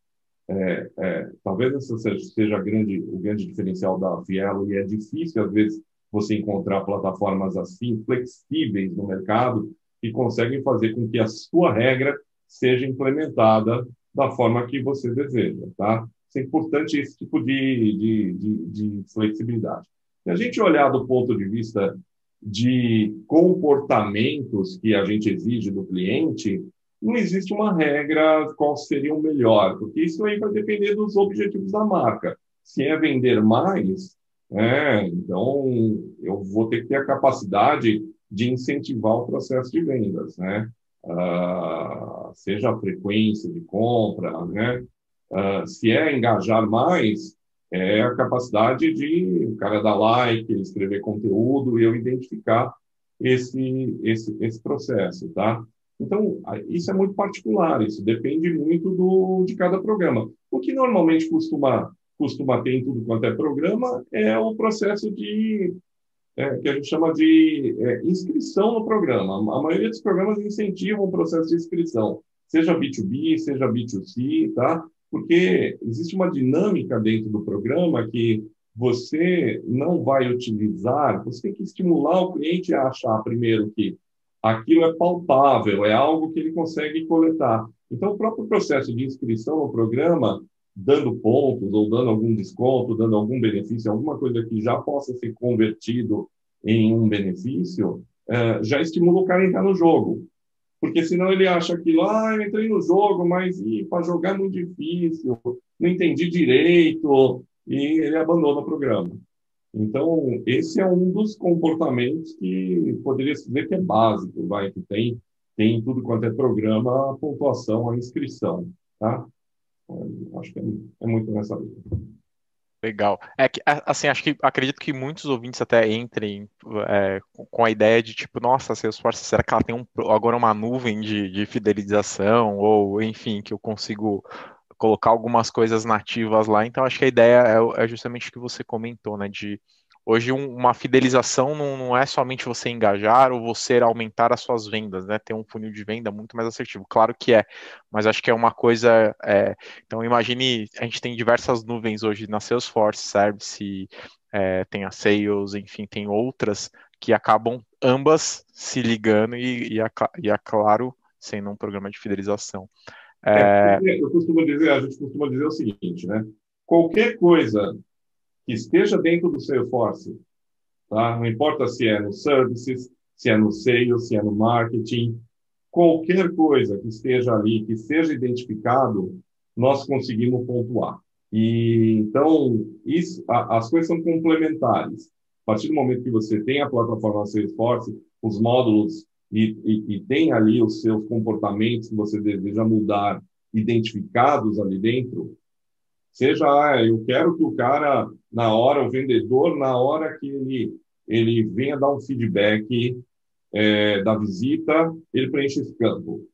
é, é talvez esse seja, seja grande, o grande diferencial da Fielo, e é difícil, às vezes, você encontrar plataformas assim, flexíveis no mercado, que conseguem fazer com que a sua regra seja implementada da forma que você deseja, tá? Isso é importante esse tipo de, de, de, de flexibilidade. Se a gente olhar do ponto de vista de comportamentos que a gente exige do cliente, não existe uma regra qual seria o melhor, porque isso aí vai depender dos objetivos da marca. Se é vender mais, é, então eu vou ter que ter a capacidade de incentivar o processo de vendas, né? Uh, seja a frequência de compra, né? Uh, se é engajar mais, é a capacidade de o cara dar like, escrever conteúdo e eu identificar esse, esse, esse processo, tá? Então, isso é muito particular, isso depende muito do, de cada programa. O que normalmente costuma, costuma ter em tudo quanto é programa é o processo de é, que a gente chama de é, inscrição no programa. A maioria dos programas incentivam o processo de inscrição, seja B2B, seja B2C, tá? Porque existe uma dinâmica dentro do programa que você não vai utilizar, você tem que estimular o cliente a achar, primeiro, que aquilo é palpável, é algo que ele consegue coletar. Então, o próprio processo de inscrição no programa dando pontos ou dando algum desconto, dando algum benefício, alguma coisa que já possa ser convertido em um benefício, é, já estimula o cara a entrar no jogo. Porque senão ele acha que ah, eu entrei no jogo, mas para jogar é muito difícil, não entendi direito, e ele abandona o programa. Então, esse é um dos comportamentos que poderia se dizer que é básico, vai, que tem, tem tudo quanto é programa, a pontuação, a inscrição, tá? Acho que é, é muito nessa linha. Legal. É que, assim, acho que acredito que muitos ouvintes até entrem é, com a ideia de tipo, nossa, Salesforce, será que ela tem um, agora uma nuvem de, de fidelização? Ou, enfim, que eu consigo colocar algumas coisas nativas lá. Então, acho que a ideia é, é justamente o que você comentou, né? De Hoje, um, uma fidelização não, não, é somente você engajar ou você aumentar as suas vendas, né? Ter um funil de venda muito mais assertivo. Claro que é, mas acho que é uma coisa. É... Então, imagine, a gente tem diversas nuvens hoje na Salesforce, Service, é, tem a Sales, enfim, tem outras que acabam ambas se ligando e, e, a, e a Claro sendo um programa de fidelização. É... é eu costumo dizer, a gente costuma dizer o seguinte, né? Qualquer coisa que esteja dentro do Salesforce, tá? Não importa se é no services, se é no sales, se é no marketing, qualquer coisa que esteja ali, que seja identificado, nós conseguimos pontuar. E então isso, a, as coisas são complementares. A partir do momento que você tem a plataforma Salesforce, os módulos e, e, e tem ali os seus comportamentos que você deseja mudar identificados ali dentro, Seja, ah, eu quero que o cara, na hora, o vendedor, na hora que ele, ele venha dar um feedback é, da visita, ele preenche esse campo.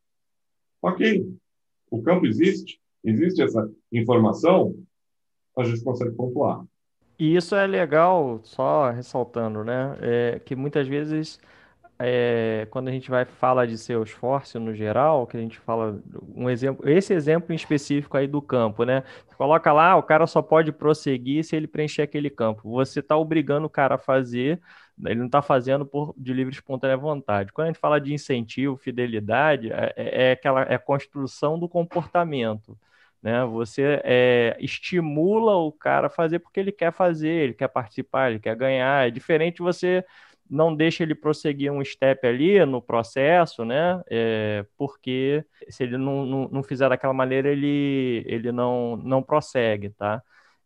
Ok, o campo existe, existe essa informação, a gente consegue pontuar. E isso é legal, só ressaltando, né? É, que muitas vezes é, quando a gente vai falar de Salesforce no geral, que a gente fala um exemplo, esse exemplo em específico aí do campo, né? Você coloca lá, o cara só pode prosseguir se ele preencher aquele campo. Você está obrigando o cara a fazer, ele não está fazendo por de livre espontânea vontade. Quando a gente fala de incentivo, fidelidade, é, é, é aquela é a construção do comportamento. Né? Você é, estimula o cara a fazer porque ele quer fazer, ele quer participar, ele quer ganhar. É diferente você não deixa ele prosseguir um step ali no processo, né? É, porque se ele não, não, não, fizer daquela maneira, ele, ele não, não prossegue, tá?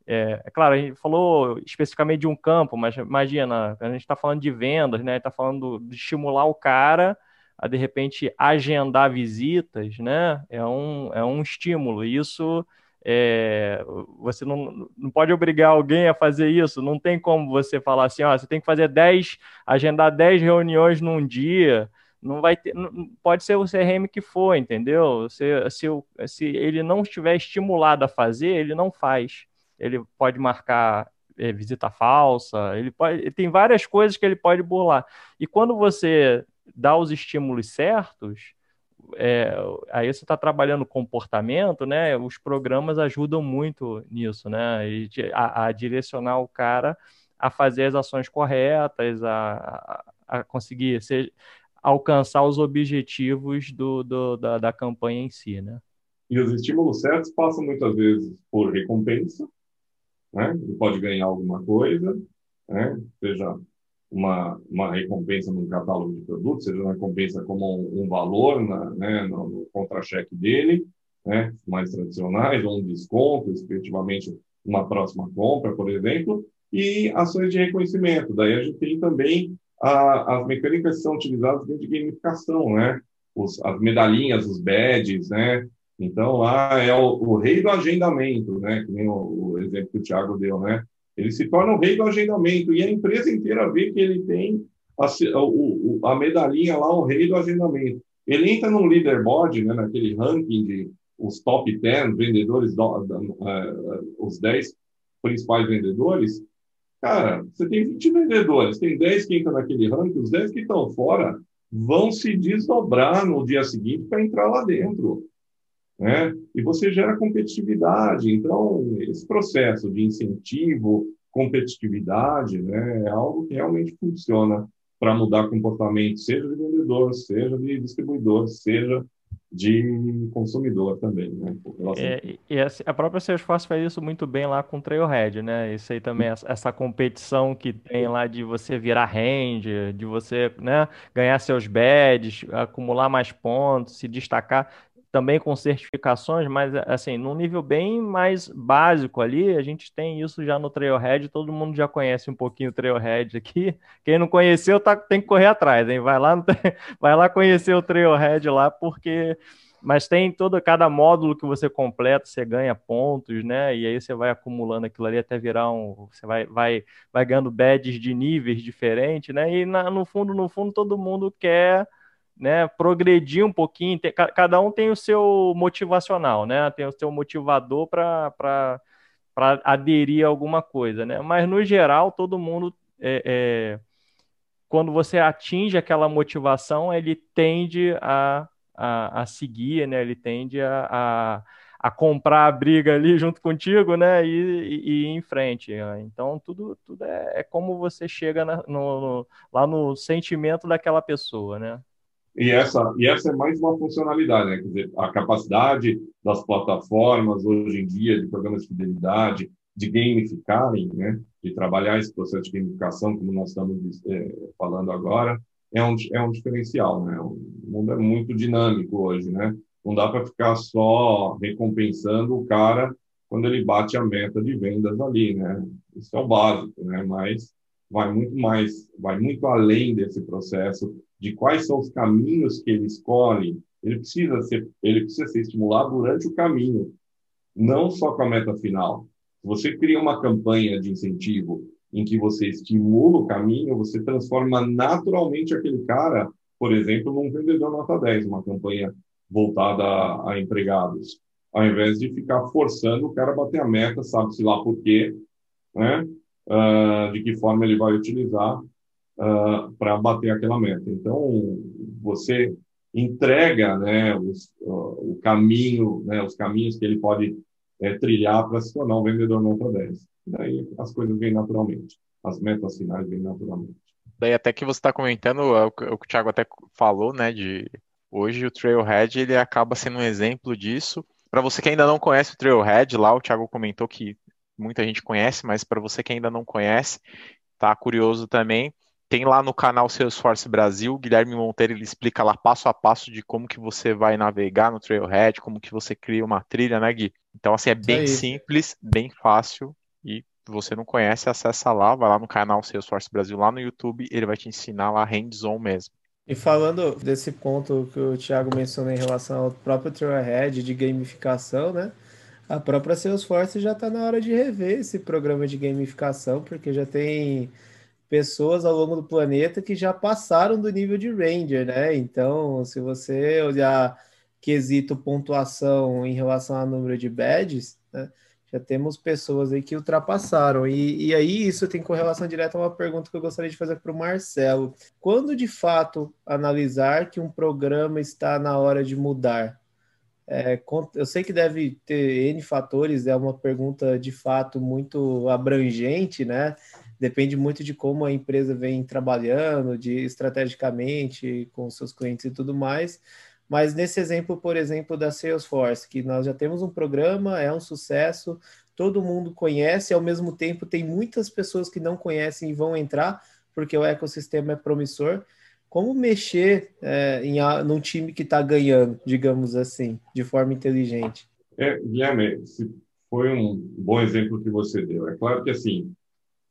É, é, claro, a gente falou especificamente de um campo, mas imagina, a gente está falando de vendas, né? Está falando de estimular o cara a de repente agendar visitas, né? É um, é um estímulo. Isso é, você não, não pode obrigar alguém a fazer isso, não tem como você falar assim, ó, você tem que fazer 10, agendar 10 reuniões num dia, não vai ter, não, pode ser o CRM que for, entendeu? Se, se, se ele não estiver estimulado a fazer, ele não faz. Ele pode marcar é, visita falsa, ele pode, tem várias coisas que ele pode burlar. E quando você dá os estímulos certos, é, aí você está trabalhando comportamento, né? Os programas ajudam muito nisso, né? A, a, direcionar o cara a fazer as ações corretas, a, a conseguir ser, alcançar os objetivos do, do da, da campanha em si, né? E os estímulos certos passam muitas vezes por recompensa, né? Ele pode ganhar alguma coisa, né? Seja uma, uma recompensa no catálogo de produtos, seja uma recompensa como um, um valor na, né, no, no contra-cheque dele, né, mais tradicionais, ou um desconto, efetivamente uma próxima compra, por exemplo, e ações de reconhecimento. Daí a gente tem também a, as mecânicas que são utilizadas dentro de gamificação, né? Os, as medalhinhas, os badges, né? Então lá é o, o rei do agendamento, né? Que nem o, o exemplo que o Thiago deu, né? Ele se torna o rei do agendamento e a empresa inteira vê que ele tem a, o, a medalhinha lá, o rei do agendamento. Ele entra no leaderboard, né, naquele ranking de os top 10 vendedores, do, uh, os 10 principais vendedores. Cara, você tem 20 vendedores, tem 10 que entram naquele ranking, os 10 que estão fora vão se desdobrar no dia seguinte para entrar lá dentro né? E você gera competitividade. Então, esse processo de incentivo, competitividade, né, é algo que realmente funciona para mudar comportamento, seja de vendedor, seja de distribuidor, seja de consumidor também, né? É, e a própria Salesforce faz isso muito bem lá com o Trailhead, né? Isso aí também, essa competição que tem lá de você virar range, de você né, ganhar seus badges, acumular mais pontos, se destacar também com certificações, mas assim, num nível bem mais básico ali, a gente tem isso já no Trailhead, todo mundo já conhece um pouquinho o Trailhead aqui. Quem não conheceu tá, tem que correr atrás, hein? Vai lá, vai lá conhecer o Trailhead lá, porque mas tem todo cada módulo que você completa, você ganha pontos, né? E aí você vai acumulando aquilo ali até virar um, você vai vai vai ganhando badges de níveis diferentes, né? E na, no fundo, no fundo todo mundo quer né, progredir um pouquinho, cada um tem o seu motivacional, né? Tem o seu motivador para aderir a alguma coisa, né? Mas no geral, todo mundo é, é, quando você atinge aquela motivação, ele tende a a, a seguir, né? Ele tende a, a, a, comprar a briga ali junto contigo, né? E, e, e em frente. Então, tudo, tudo é, é como você chega na, no, no, lá no sentimento daquela pessoa, né? E essa, e essa é mais uma funcionalidade, né? Quer dizer, a capacidade das plataformas hoje em dia, de programas de fidelidade, de gamificarem, né? De trabalhar esse processo de gamificação, como nós estamos é, falando agora, é um, é um diferencial, né? O mundo é muito dinâmico hoje, né? Não dá para ficar só recompensando o cara quando ele bate a meta de vendas ali, né? Isso é o básico, né? Mas vai muito mais, vai muito além desse processo de quais são os caminhos que ele escolhe. Ele precisa ser, ele precisa ser estimulado durante o caminho, não só com a meta final. Se você cria uma campanha de incentivo em que você estimula o caminho, você transforma naturalmente aquele cara, por exemplo, num vendedor nota 10, uma campanha voltada a, a empregados, ao invés de ficar forçando o cara a bater a meta, sabe-se lá por quê, né? Uh, de que forma ele vai utilizar uh, ah, para bater aquela meta. Então, você entrega né, os, uh, o caminho, né, os caminhos que ele pode é, trilhar para se tornar um vendedor nota 10. Daí as coisas vêm naturalmente, as metas finais vêm naturalmente. Daí até que você está comentando, é o que o Thiago até falou, né, de hoje o Trailhead ele acaba sendo um exemplo disso. Para você que ainda não conhece o Trailhead, lá o Thiago comentou que muita gente conhece, mas para você que ainda não conhece, tá curioso também, tem lá no canal Salesforce Brasil, Guilherme Monteiro ele explica lá passo a passo de como que você vai navegar no Trailhead, como que você cria uma trilha, né, Gui? Então assim é bem é simples, bem fácil e você não conhece, acessa lá, vai lá no canal Salesforce Brasil, lá no YouTube, ele vai te ensinar lá hands-on mesmo. E falando desse ponto que o Thiago mencionou em relação ao próprio Trailhead de gamificação, né? A própria Salesforce já está na hora de rever esse programa de gamificação, porque já tem pessoas ao longo do planeta que já passaram do nível de Ranger, né? Então, se você olhar quesito pontuação em relação ao número de badges, né? Já temos pessoas aí que ultrapassaram. E, e aí isso tem correlação direta a uma pergunta que eu gostaria de fazer para o Marcelo. Quando de fato analisar que um programa está na hora de mudar? É, eu sei que deve ter N fatores, é uma pergunta de fato muito abrangente, né? Depende muito de como a empresa vem trabalhando, de estrategicamente com seus clientes e tudo mais. Mas nesse exemplo, por exemplo, da Salesforce, que nós já temos um programa, é um sucesso, todo mundo conhece, ao mesmo tempo tem muitas pessoas que não conhecem e vão entrar, porque o ecossistema é promissor. Como mexer é, em num time que está ganhando, digamos assim, de forma inteligente? É, Guilherme, foi um bom exemplo que você deu. É claro que assim,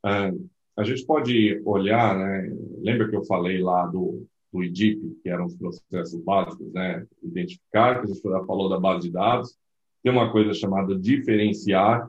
a, a gente pode olhar, né? Lembra que eu falei lá do do IDIP, que eram os processos básicos, né? Identificar, que a gente já falou da base de dados, tem uma coisa chamada diferenciar,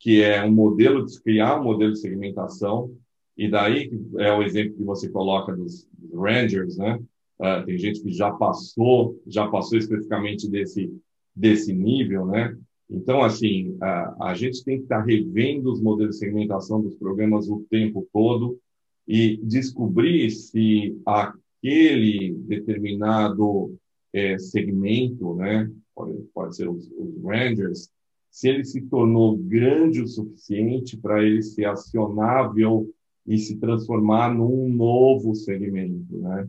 que é um modelo de criar um modelo de segmentação, e daí é o exemplo que você coloca dos Rangers, né? Uh, tem gente que já passou, já passou especificamente desse desse nível, né? Então, assim, a, a gente tem que estar revendo os modelos de segmentação dos programas o tempo todo e descobrir se aquele determinado é, segmento, né, pode, pode ser os, os Rangers, se ele se tornou grande o suficiente para ele ser acionável e se transformar num novo segmento, né?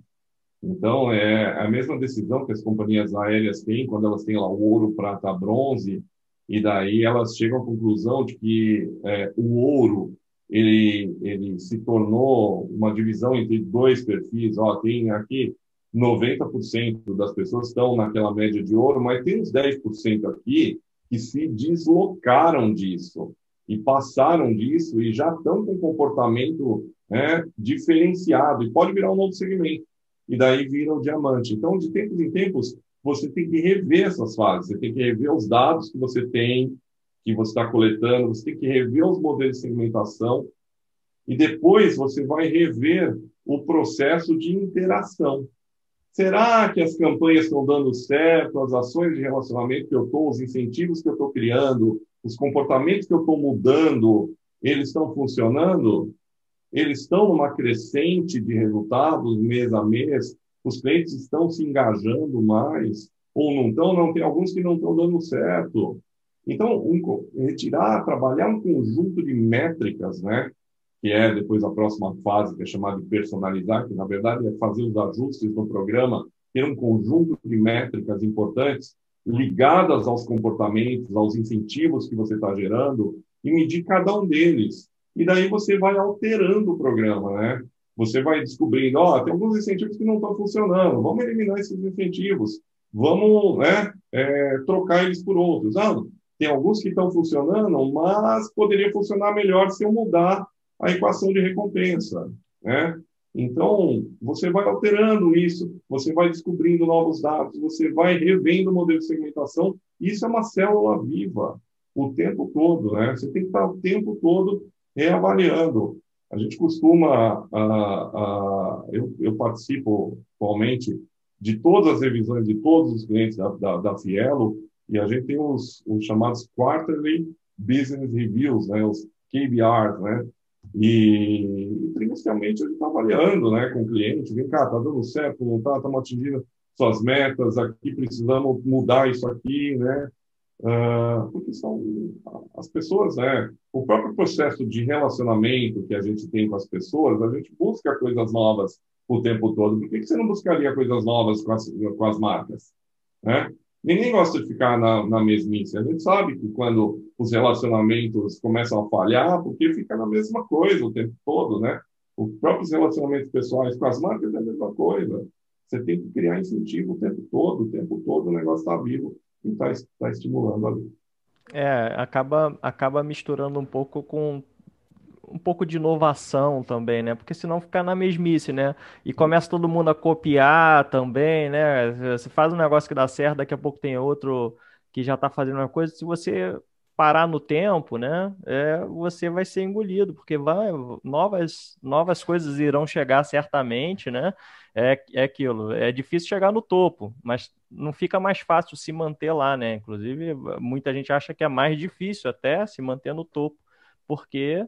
Então, é a mesma decisão que as companhias aéreas têm quando elas têm lá o ouro, prata, bronze, e daí elas chegam à conclusão de que é, o ouro ele, ele se tornou uma divisão entre dois perfis. Ó, tem aqui 90% das pessoas estão naquela média de ouro, mas tem uns 10% aqui que se deslocaram disso e passaram disso e já estão com comportamento né, diferenciado e pode virar um novo segmento. E daí vira o diamante. Então, de tempos em tempos, você tem que rever essas fases, você tem que rever os dados que você tem, que você está coletando, você tem que rever os modelos de segmentação e depois você vai rever o processo de interação. Será que as campanhas estão dando certo, as ações de relacionamento que eu estou, os incentivos que eu estou criando, os comportamentos que eu estou mudando, eles estão funcionando? Eles estão numa crescente de resultados mês a mês? Os clientes estão se engajando mais? Ou não estão? Não, tem alguns que não estão dando certo. Então, um, retirar, trabalhar um conjunto de métricas, né? que é depois a próxima fase, que é chamada de personalizar, que na verdade é fazer os ajustes no programa, ter um conjunto de métricas importantes ligadas aos comportamentos, aos incentivos que você está gerando e medir cada um deles. E daí você vai alterando o programa, né? Você vai descobrindo, ó, oh, tem alguns incentivos que não estão funcionando, vamos eliminar esses incentivos, vamos né, é, trocar eles por outros. Ah, tem alguns que estão funcionando, mas poderia funcionar melhor se eu mudar a equação de recompensa, né? Então, você vai alterando isso, você vai descobrindo novos dados, você vai revendo o modelo de segmentação. Isso é uma célula viva o tempo todo, né? Você tem que estar o tempo todo reavaliando. A gente costuma, a, a, eu, eu, participo atualmente de todas as revisões de todos os clientes da, da, da Fielo, e a gente tem os, os chamados Quarterly Business Reviews, né? os KBRs, né? E, trimestralmente, a gente está avaliando né, com o cliente, vem cá, está dando certo, não está, estamos atingindo suas metas, aqui precisamos mudar isso aqui, né? Uh, porque são as pessoas, né? O próprio processo de relacionamento que a gente tem com as pessoas, a gente busca coisas novas o tempo todo. Por que, que você não buscaria coisas novas com as, com as marcas? Né? Ninguém gosta de ficar na, na mesmice. A gente sabe que quando os relacionamentos começam a falhar, porque fica na mesma coisa o tempo todo, né? Os próprios relacionamentos pessoais com as marcas é a mesma coisa. Você tem que criar incentivo o tempo todo, o tempo todo o negócio está vivo e está tá estimulando ali. É, acaba, acaba misturando um pouco com um pouco de inovação também, né? Porque senão fica na mesmice, né? E começa todo mundo a copiar também, né? Você faz um negócio que dá certo, daqui a pouco tem outro que já está fazendo uma coisa. Se você parar no tempo, né? É, você vai ser engolido, porque vai, novas, novas coisas irão chegar certamente, né? É, é aquilo, é difícil chegar no topo, mas não fica mais fácil se manter lá, né? Inclusive, muita gente acha que é mais difícil até se manter no topo, porque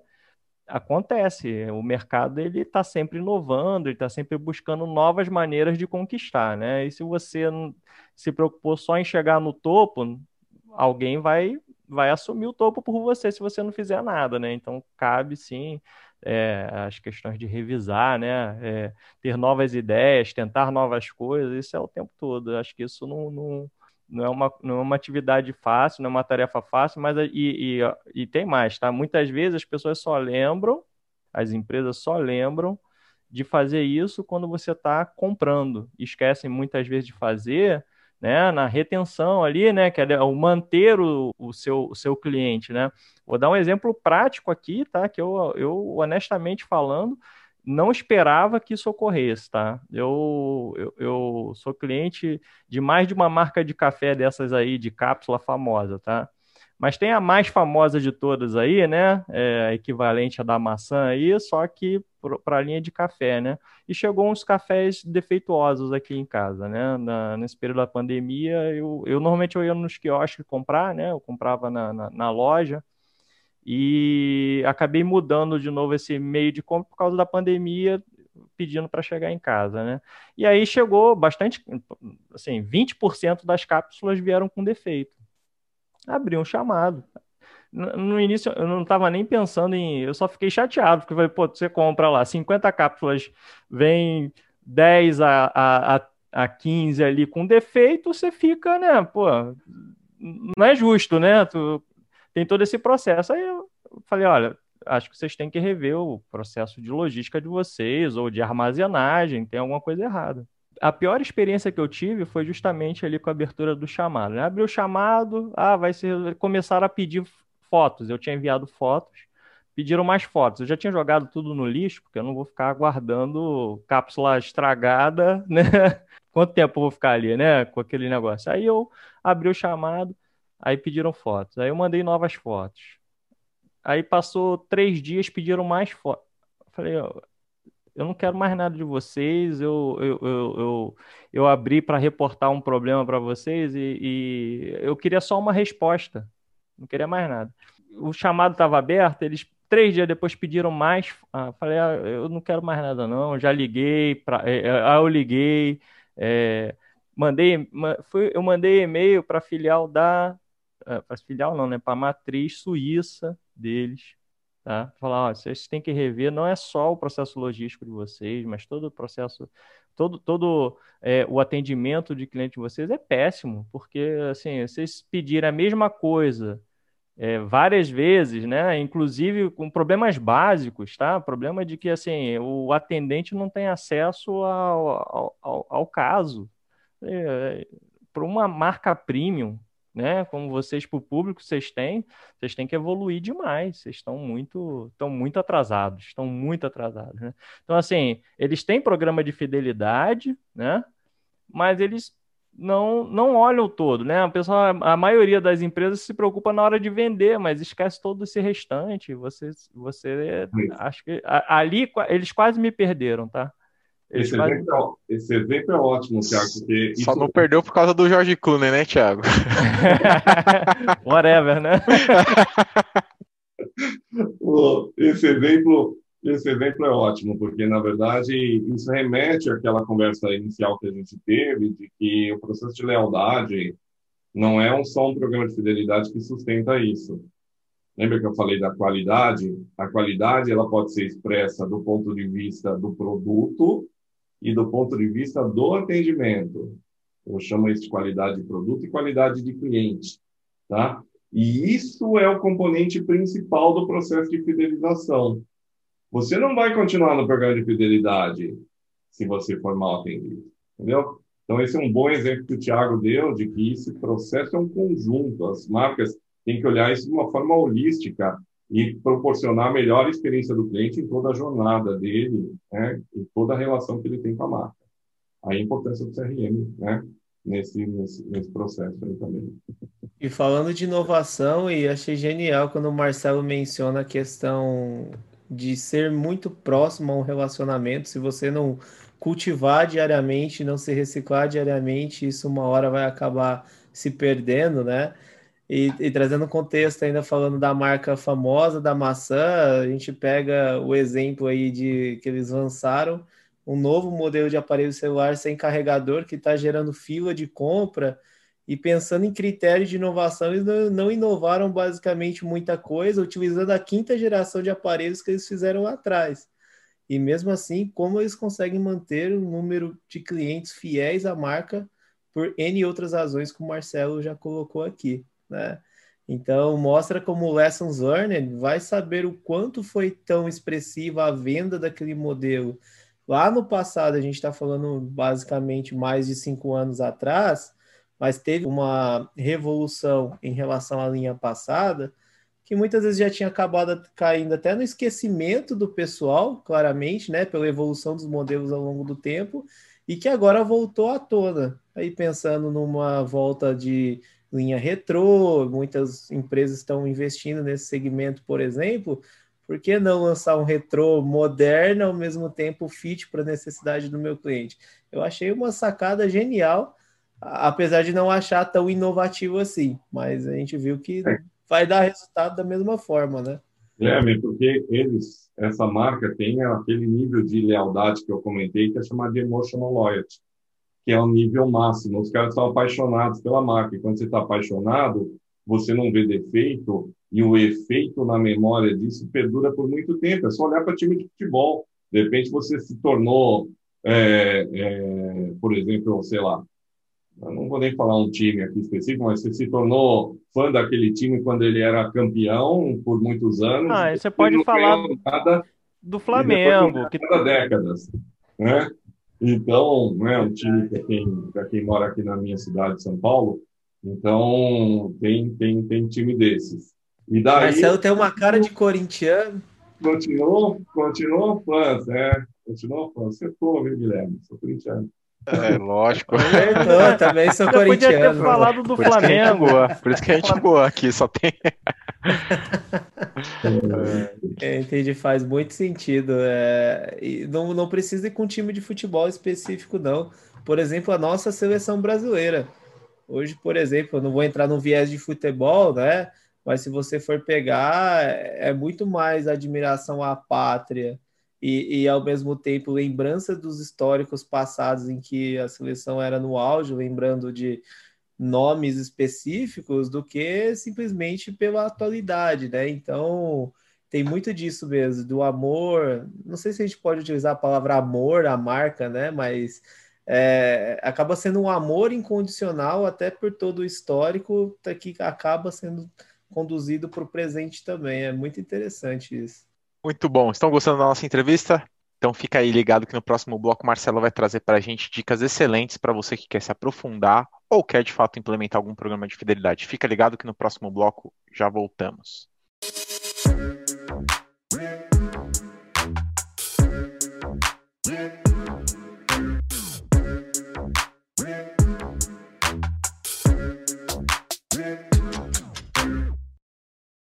acontece. O mercado ele está sempre inovando, ele está sempre buscando novas maneiras de conquistar, né? E se você se preocupou só em chegar no topo, alguém vai vai assumir o topo por você se você não fizer nada, né? Então cabe sim é, as questões de revisar, né? É, ter novas ideias, tentar novas coisas, isso é o tempo todo. acho que isso não, não não é uma, não é uma atividade fácil, não é uma tarefa fácil, mas e, e, e tem mais, tá? Muitas vezes as pessoas só lembram, as empresas só lembram de fazer isso quando você está comprando. Esquecem muitas vezes de fazer né, na retenção ali, né, que é o manter o, o, seu, o seu cliente, né. Vou dar um exemplo prático aqui, tá, que eu, eu honestamente falando, não esperava que isso ocorresse, tá? Eu, eu, eu, sou cliente de mais de uma marca de café dessas aí, de cápsula famosa, tá? Mas tem a mais famosa de todas aí, né? É, equivalente a da maçã aí, só que para a linha de café, né? E chegou uns cafés defeituosos aqui em casa, né? Na, nesse período da pandemia, eu, eu normalmente eu ia nos quiosques comprar, né? Eu comprava na, na, na loja, e acabei mudando de novo esse meio de compra por causa da pandemia, pedindo para chegar em casa, né? E aí chegou bastante, assim, 20% das cápsulas vieram com defeito. Abri um chamado. No início eu não estava nem pensando em, eu só fiquei chateado, porque falei, pô, você compra lá 50 cápsulas, vem 10 a, a, a 15 ali com defeito, você fica, né, pô, não é justo, né? Tu tem todo esse processo. Aí eu falei, olha, acho que vocês têm que rever o processo de logística de vocês ou de armazenagem, tem alguma coisa errada. A pior experiência que eu tive foi justamente ali com a abertura do chamado. Né? Abriu o chamado, ah, vai ser, começaram a pedir fotos. Eu tinha enviado fotos pediram mais fotos. Eu já tinha jogado tudo no lixo, porque eu não vou ficar guardando cápsula estragada, né? Quanto tempo eu vou ficar ali, né? Com aquele negócio. Aí eu abri o chamado, aí pediram fotos. Aí eu mandei novas fotos. Aí passou três dias, pediram mais fotos. Falei, eu não quero mais nada de vocês, eu, eu, eu, eu, abri para reportar um problema para vocês e, eu queria só uma resposta, não queria mais nada. O chamado estava aberto, eles três dias depois pediram mais, ah, falei, ah, eu não quero mais nada não, já liguei, pra, é, é ah, eu liguei, é, mandei, fui, eu mandei e-mail para filial da, é, para filial não, né, para a matriz suíça deles, Tá? Falar, ó, vocês têm que rever, não é só o processo logístico de vocês, mas todo o processo, todo, todo é, o atendimento de cliente de vocês é péssimo, porque assim, vocês pedirem a mesma coisa é, várias vezes, né? Inclusive com problemas básicos, tá? Problema de que assim o atendente não tem acesso ao, ao, ao caso. É, para uma marca premium, né? Como vocês para o público vocês têm, vocês têm que evoluir demais. Vocês estão muito, estão muito atrasados, estão muito atrasados, né? Então assim, eles têm programa de fidelidade, né? Mas eles não não olham o todo, né? A pessoa, a maioria das empresas se preocupa na hora de vender, mas esquece todo esse restante. Você, você, acho que ali eles quase me perderam, tá? Esse, exemplo, é, esse exemplo é ótimo, Thiago. Porque Só isso... não perdeu por causa do Jorge Clooney, né, Thiago? Whatever, né? esse exemplo, esse exemplo é ótimo, porque, na verdade, isso remete àquela conversa inicial que a gente teve, de que o processo de lealdade não é um só um programa de fidelidade que sustenta isso. Lembra que eu falei da qualidade? A qualidade ela pode ser expressa do ponto de vista do produto e do ponto de vista do atendimento. Eu chamo isso de qualidade de produto e qualidade de cliente, tá? E isso é o componente principal do processo de fidelização. Você não vai continuar no programa de fidelidade se você for mal atendido, entendeu? Então, esse é um bom exemplo que o Thiago deu de que esse processo é um conjunto. As marcas têm que olhar isso de uma forma holística e proporcionar a melhor experiência do cliente em toda a jornada dele, né, em toda a relação que ele tem com a marca. A importância do CRM, né, nesse, nesse, nesse processo aí também. E falando de inovação, e achei genial quando o Marcelo menciona a questão de ser muito próximo a um relacionamento, se você não cultivar diariamente, não se reciclar diariamente, isso uma hora vai acabar se perdendo, né? E, e, trazendo contexto ainda falando da marca famosa da maçã, a gente pega o exemplo aí de que eles lançaram um novo modelo de aparelho celular sem carregador que está gerando fila de compra e pensando em critérios de inovação, eles não, não inovaram basicamente muita coisa, utilizando a quinta geração de aparelhos que eles fizeram lá atrás. E mesmo assim, como eles conseguem manter um número de clientes fiéis à marca por N outras razões, como o Marcelo já colocou aqui né? Então, mostra como o Lessons Learned vai saber o quanto foi tão expressiva a venda daquele modelo. Lá no passado, a gente está falando basicamente mais de cinco anos atrás, mas teve uma revolução em relação à linha passada, que muitas vezes já tinha acabado caindo até no esquecimento do pessoal, claramente, né, pela evolução dos modelos ao longo do tempo, e que agora voltou à tona. Aí pensando numa volta de linha retrô, muitas empresas estão investindo nesse segmento, por exemplo. Por que não lançar um retrô moderno ao mesmo tempo fit para a necessidade do meu cliente? Eu achei uma sacada genial, apesar de não achar tão inovativo assim, mas a gente viu que é. vai dar resultado da mesma forma, né? É, porque eles, essa marca tem aquele nível de lealdade que eu comentei, que é chamado de emotional loyalty que é o nível máximo. Os caras estão apaixonados pela marca. E quando você está apaixonado, você não vê defeito e o efeito na memória disso perdura por muito tempo. É só olhar para time de futebol. De repente você se tornou, é, é, por exemplo, sei lá, não vou nem falar um time aqui específico, mas você se tornou fã daquele time quando ele era campeão por muitos anos. Ah, você pode falar do Flamengo. Que... décadas, né? Então, né, um time para quem, quem mora aqui na minha cidade, São Paulo, então tem, tem, tem time desses. E daí, Marcelo tem uma cara de corintiano. Continuou, continuou fã, é. Continuou fã. Você foi, viu, Guilherme? Sou corintiano. É, lógico. Eu também sou corintiano. Podia ter falado do por Flamengo. Isso por isso que a gente boa aqui, só tem. é, entendi, faz muito sentido. É, e não, não precisa ir com um time de futebol específico, não. Por exemplo, a nossa seleção brasileira. Hoje, por exemplo, eu não vou entrar no viés de futebol, né? Mas se você for pegar, é muito mais admiração à pátria e, e, ao mesmo tempo lembrança dos históricos passados em que a seleção era no auge, lembrando de nomes específicos do que simplesmente pela atualidade, né? Então tem muito disso mesmo, do amor. Não sei se a gente pode utilizar a palavra amor, a marca, né? Mas é, acaba sendo um amor incondicional até por todo o histórico que acaba sendo conduzido para o presente também. É muito interessante isso. Muito bom. Estão gostando da nossa entrevista? Então fica aí ligado que no próximo bloco o Marcelo vai trazer para a gente dicas excelentes para você que quer se aprofundar ou quer de fato implementar algum programa de fidelidade. Fica ligado que no próximo bloco já voltamos.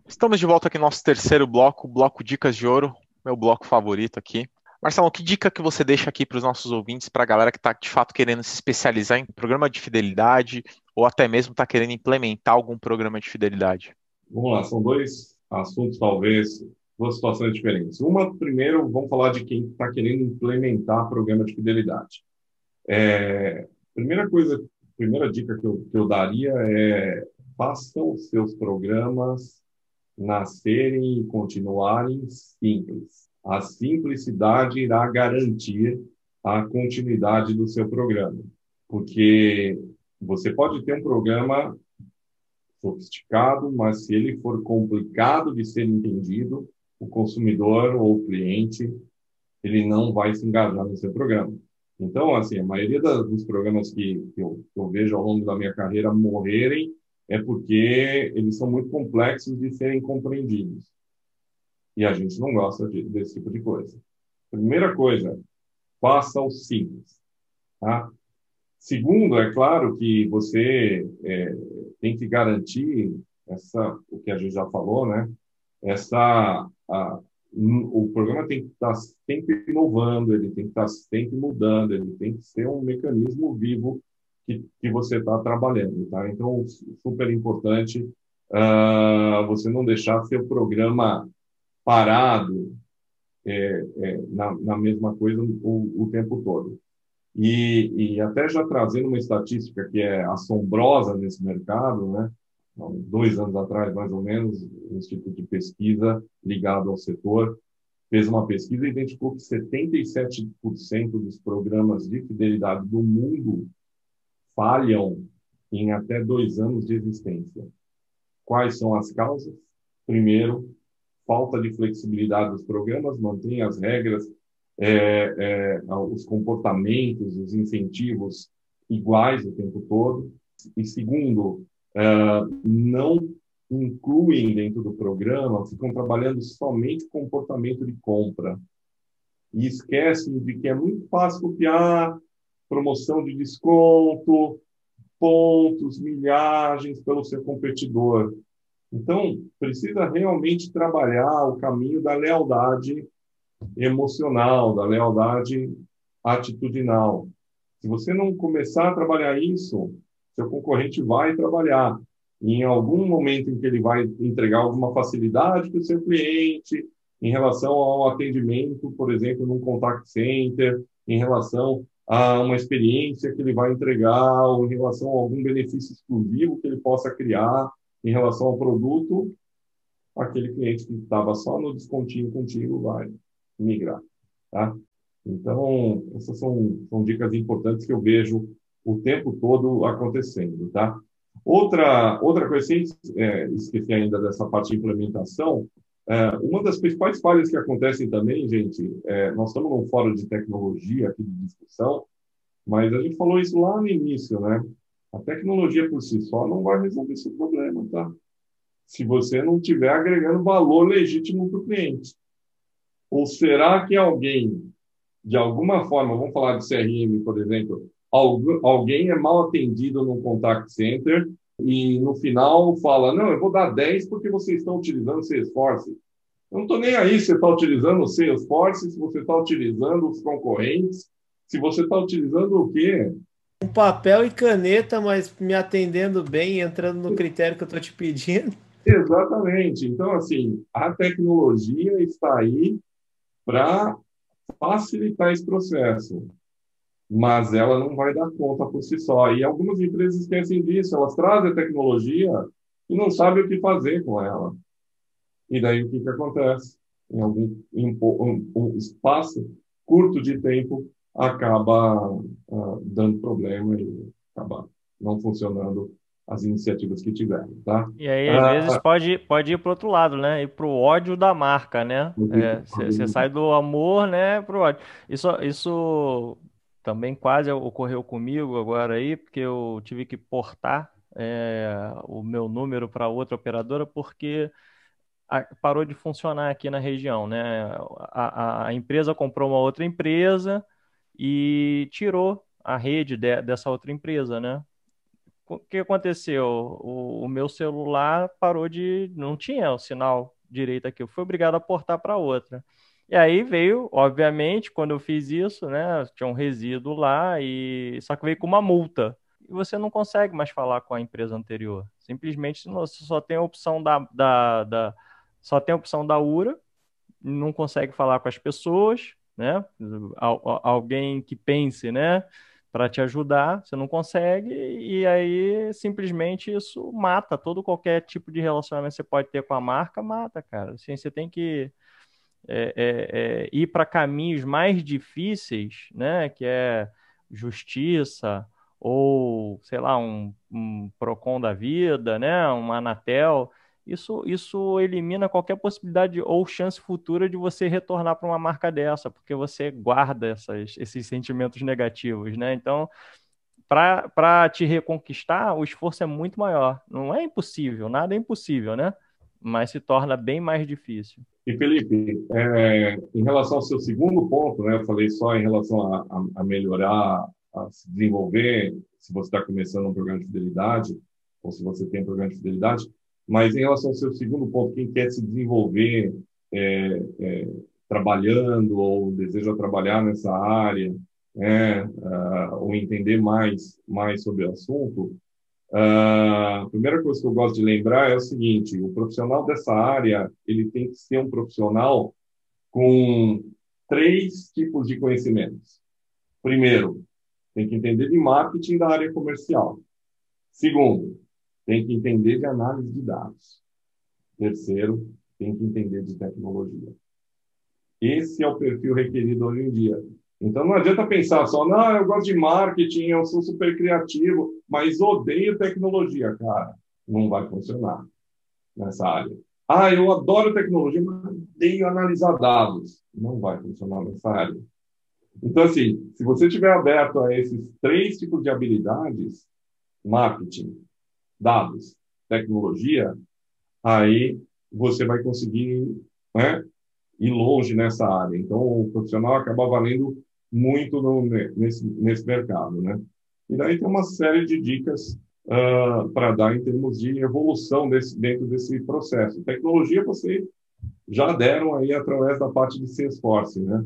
Estamos de volta aqui no nosso terceiro bloco, bloco Dicas de Ouro, meu bloco favorito aqui. Marcelo, que dica que você deixa aqui para os nossos ouvintes, para a galera que está de fato querendo se especializar em programa de fidelidade ou até mesmo está querendo implementar algum programa de fidelidade? Vamos lá, são dois assuntos, talvez, duas situações diferentes. Uma, primeiro, vamos falar de quem está querendo implementar programa de fidelidade. É, primeira coisa, primeira dica que eu, que eu daria é façam seus programas nascerem e continuarem simples. A simplicidade irá garantir a continuidade do seu programa, porque você pode ter um programa sofisticado, mas se ele for complicado de ser entendido, o consumidor ou o cliente ele não vai se engajar no seu programa. Então, assim, a maioria dos programas que, eu, que eu vejo ao longo da minha carreira morrerem é porque eles são muito complexos de serem compreendidos. E a gente não gosta de, desse tipo de coisa. Primeira coisa, faça o simples. Tá? Segundo, é claro que você é, tem que garantir essa, o que a gente já falou, né? Essa, a, o programa tem que estar sempre inovando, ele tem que estar sempre mudando, ele tem que ser um mecanismo vivo que, que você está trabalhando, tá? Então, super importante uh, você não deixar seu programa parado é, é, na, na, mesma coisa o, o tempo todo. E, e, até já trazendo uma estatística que é assombrosa nesse mercado, né? Dois anos atrás, mais ou menos, o Instituto de Pesquisa ligado ao setor fez uma pesquisa e identificou que 77% dos programas de fidelidade do mundo falham em até dois anos de existência. Quais são as causas? Primeiro, falta de flexibilidade dos programas, mantém as regras, é, é, os comportamentos, os incentivos iguais o tempo todo. E segundo, é, não incluem dentro do programa, ficam trabalhando somente comportamento de compra. E esquecem de que é muito fácil copiar promoção de desconto, pontos, milhagens pelo seu competidor. Então, precisa realmente trabalhar o caminho da lealdade emocional, da lealdade atitudinal. Se você não começar a trabalhar isso, seu concorrente vai trabalhar. E em algum momento em que ele vai entregar alguma facilidade para o seu cliente, em relação ao atendimento, por exemplo, num contact center, em relação a uma experiência que ele vai entregar ou em relação a algum benefício exclusivo que ele possa criar em relação ao produto, aquele cliente que estava só no descontinho contigo vai migrar, tá? Então, essas são, são dicas importantes que eu vejo o tempo todo acontecendo, tá? Outra, outra coisa, sem é, esquecer ainda dessa parte de implementação, é, uma das principais falhas que acontecem também, gente, é, nós estamos num fórum de tecnologia aqui de discussão, mas a gente falou isso lá no início, né? A tecnologia por si só não vai resolver esse problema, tá? se você não estiver agregando valor legítimo para o cliente. Ou será que alguém, de alguma forma, vamos falar de CRM, por exemplo, alguém é mal atendido no contact center e no final fala, não, eu vou dar 10 porque vocês estão utilizando Salesforce. Eu não estou nem aí se você está utilizando o Salesforce, se você está utilizando os concorrentes, se você está utilizando o quê? Um papel e caneta, mas me atendendo bem, entrando no critério que eu estou te pedindo. Exatamente. Então, assim, a tecnologia está aí para facilitar esse processo, mas ela não vai dar conta por si só. E algumas empresas esquecem disso, elas trazem a tecnologia e não sabem o que fazer com ela. E daí o que, que acontece? Em algum em um, um espaço curto de tempo, acaba uh, dando problema e acaba não funcionando as iniciativas que tiveram, tá? E aí, às ah, vezes, pode, pode ir para o outro lado, né? Ir para o ódio da marca, né? Você é, sai do amor, né, para o ódio. Isso, isso também quase ocorreu comigo agora aí, porque eu tive que portar é, o meu número para outra operadora, porque parou de funcionar aqui na região, né? A, a, a, empresa comprou uma outra empresa e tirou a rede de, dessa outra empresa, né? o que aconteceu? O, o, meu celular parou de. não tinha o sinal direito aqui. Eu fui obrigado a portar para outra. E aí veio, obviamente, quando eu fiz isso, né? Tinha um resíduo lá, e só que veio com uma multa. E você não consegue mais falar com a empresa anterior. Simplesmente você só tem a opção da, da, da só tem a opção da URA, não consegue falar com as pessoas, né? Alguém que pense, né? para te ajudar, você não consegue, e aí simplesmente isso mata todo qualquer tipo de relacionamento que você pode ter com a marca, mata, cara. Assim, você tem que é, é, é, ir para caminhos mais difíceis, né? Que é justiça ou sei lá um, um Procon da vida, né? Um Anatel isso, isso elimina qualquer possibilidade ou chance futura de você retornar para uma marca dessa, porque você guarda essas, esses sentimentos negativos, né? Então, para te reconquistar, o esforço é muito maior. Não é impossível, nada é impossível, né? Mas se torna bem mais difícil. E Felipe, é, em relação ao seu segundo ponto, né? Eu falei só em relação a, a, a melhorar, a se desenvolver, se você está começando um programa de fidelidade ou se você tem um programa de fidelidade mas em relação ao seu segundo ponto, quem quer se desenvolver é, é, trabalhando ou deseja trabalhar nessa área, né, uh, ou entender mais, mais sobre o assunto, uh, a primeira coisa que eu gosto de lembrar é o seguinte: o profissional dessa área ele tem que ser um profissional com três tipos de conhecimentos. Primeiro, tem que entender de marketing da área comercial. Segundo, tem que entender de análise de dados. Terceiro, tem que entender de tecnologia. Esse é o perfil requerido hoje em dia. Então não adianta pensar só, não, eu gosto de marketing, eu sou super criativo, mas odeio tecnologia, cara. Não vai funcionar nessa área. Ah, eu adoro tecnologia, mas odeio analisar dados. Não vai funcionar nessa área. Então, assim, se você estiver aberto a esses três tipos de habilidades, marketing, dados, tecnologia, aí você vai conseguir né, ir longe nessa área. Então, o profissional acaba valendo muito no, nesse, nesse mercado, né? E daí tem uma série de dicas uh, para dar em termos de evolução desse, dentro desse processo. Tecnologia, vocês já deram aí através da parte de Salesforce, né?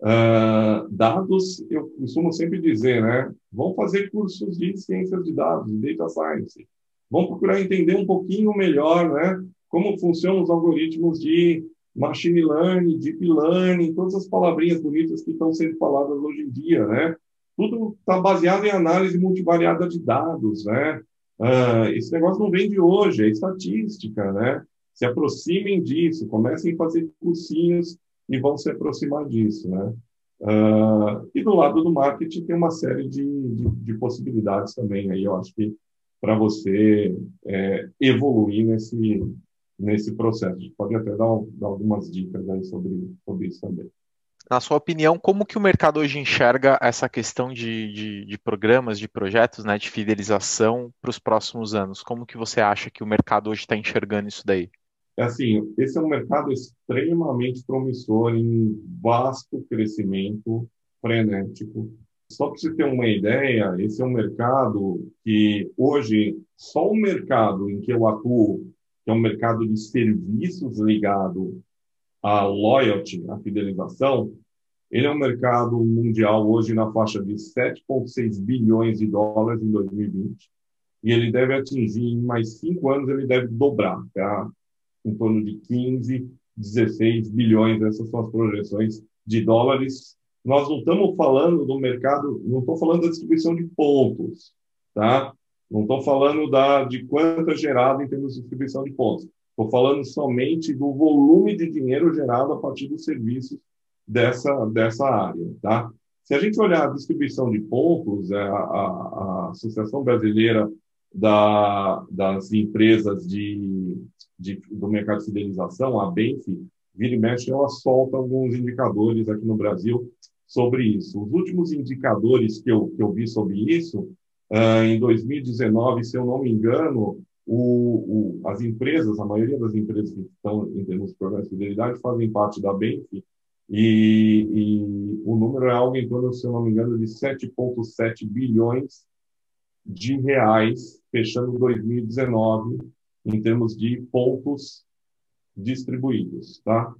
Uh, dados, eu costumo sempre dizer, né? Vão fazer cursos de ciências de dados, de data science. Vamos procurar entender um pouquinho melhor né, como funcionam os algoritmos de machine learning, deep learning, todas as palavrinhas bonitas que estão sendo faladas hoje em dia, né? Tudo está baseado em análise multivariada de dados, né? Uh, esse negócio não vem de hoje, é estatística, né? Se aproximem disso, comecem a fazer cursinhos e vão se aproximar disso, né? Uh, e do lado do marketing tem uma série de, de, de possibilidades também. Aí eu acho que para você é, evoluir nesse, nesse processo. A gente pode até dar, dar algumas dicas aí sobre, sobre isso também. Na sua opinião, como que o mercado hoje enxerga essa questão de, de, de programas, de projetos, né, de fidelização para os próximos anos? Como que você acha que o mercado hoje está enxergando isso daí? É assim, esse é um mercado extremamente promissor, em vasto crescimento, frenético. Só para você ter uma ideia, esse é um mercado que hoje, só o mercado em que eu atuo, que é um mercado de serviços ligado à loyalty, à fidelização, ele é um mercado mundial hoje na faixa de 7,6 bilhões de dólares em 2020 e ele deve atingir em mais cinco anos ele deve dobrar, tá? em torno de 15, 16 bilhões. Essas são as projeções de dólares. Nós não estamos falando do mercado, não estou falando da distribuição de pontos, tá? Não estou falando da, de quanto é gerado em termos de distribuição de pontos. Estou falando somente do volume de dinheiro gerado a partir dos serviços dessa, dessa área, tá? Se a gente olhar a distribuição de pontos, a, a, a Associação Brasileira da, das Empresas de de, do mercado de fidelização, a Benf, vira e mexe, ela solta alguns indicadores aqui no Brasil sobre isso. Os últimos indicadores que eu, que eu vi sobre isso, uh, em 2019, se eu não me engano, o, o, as empresas, a maioria das empresas que estão em termos de programas de fidelidade fazem parte da Benf, e, e, o número é algo em torno, se eu não me engano, de 7,7 bilhões de reais, fechando 2019, em termos de pontos distribuídos, tá?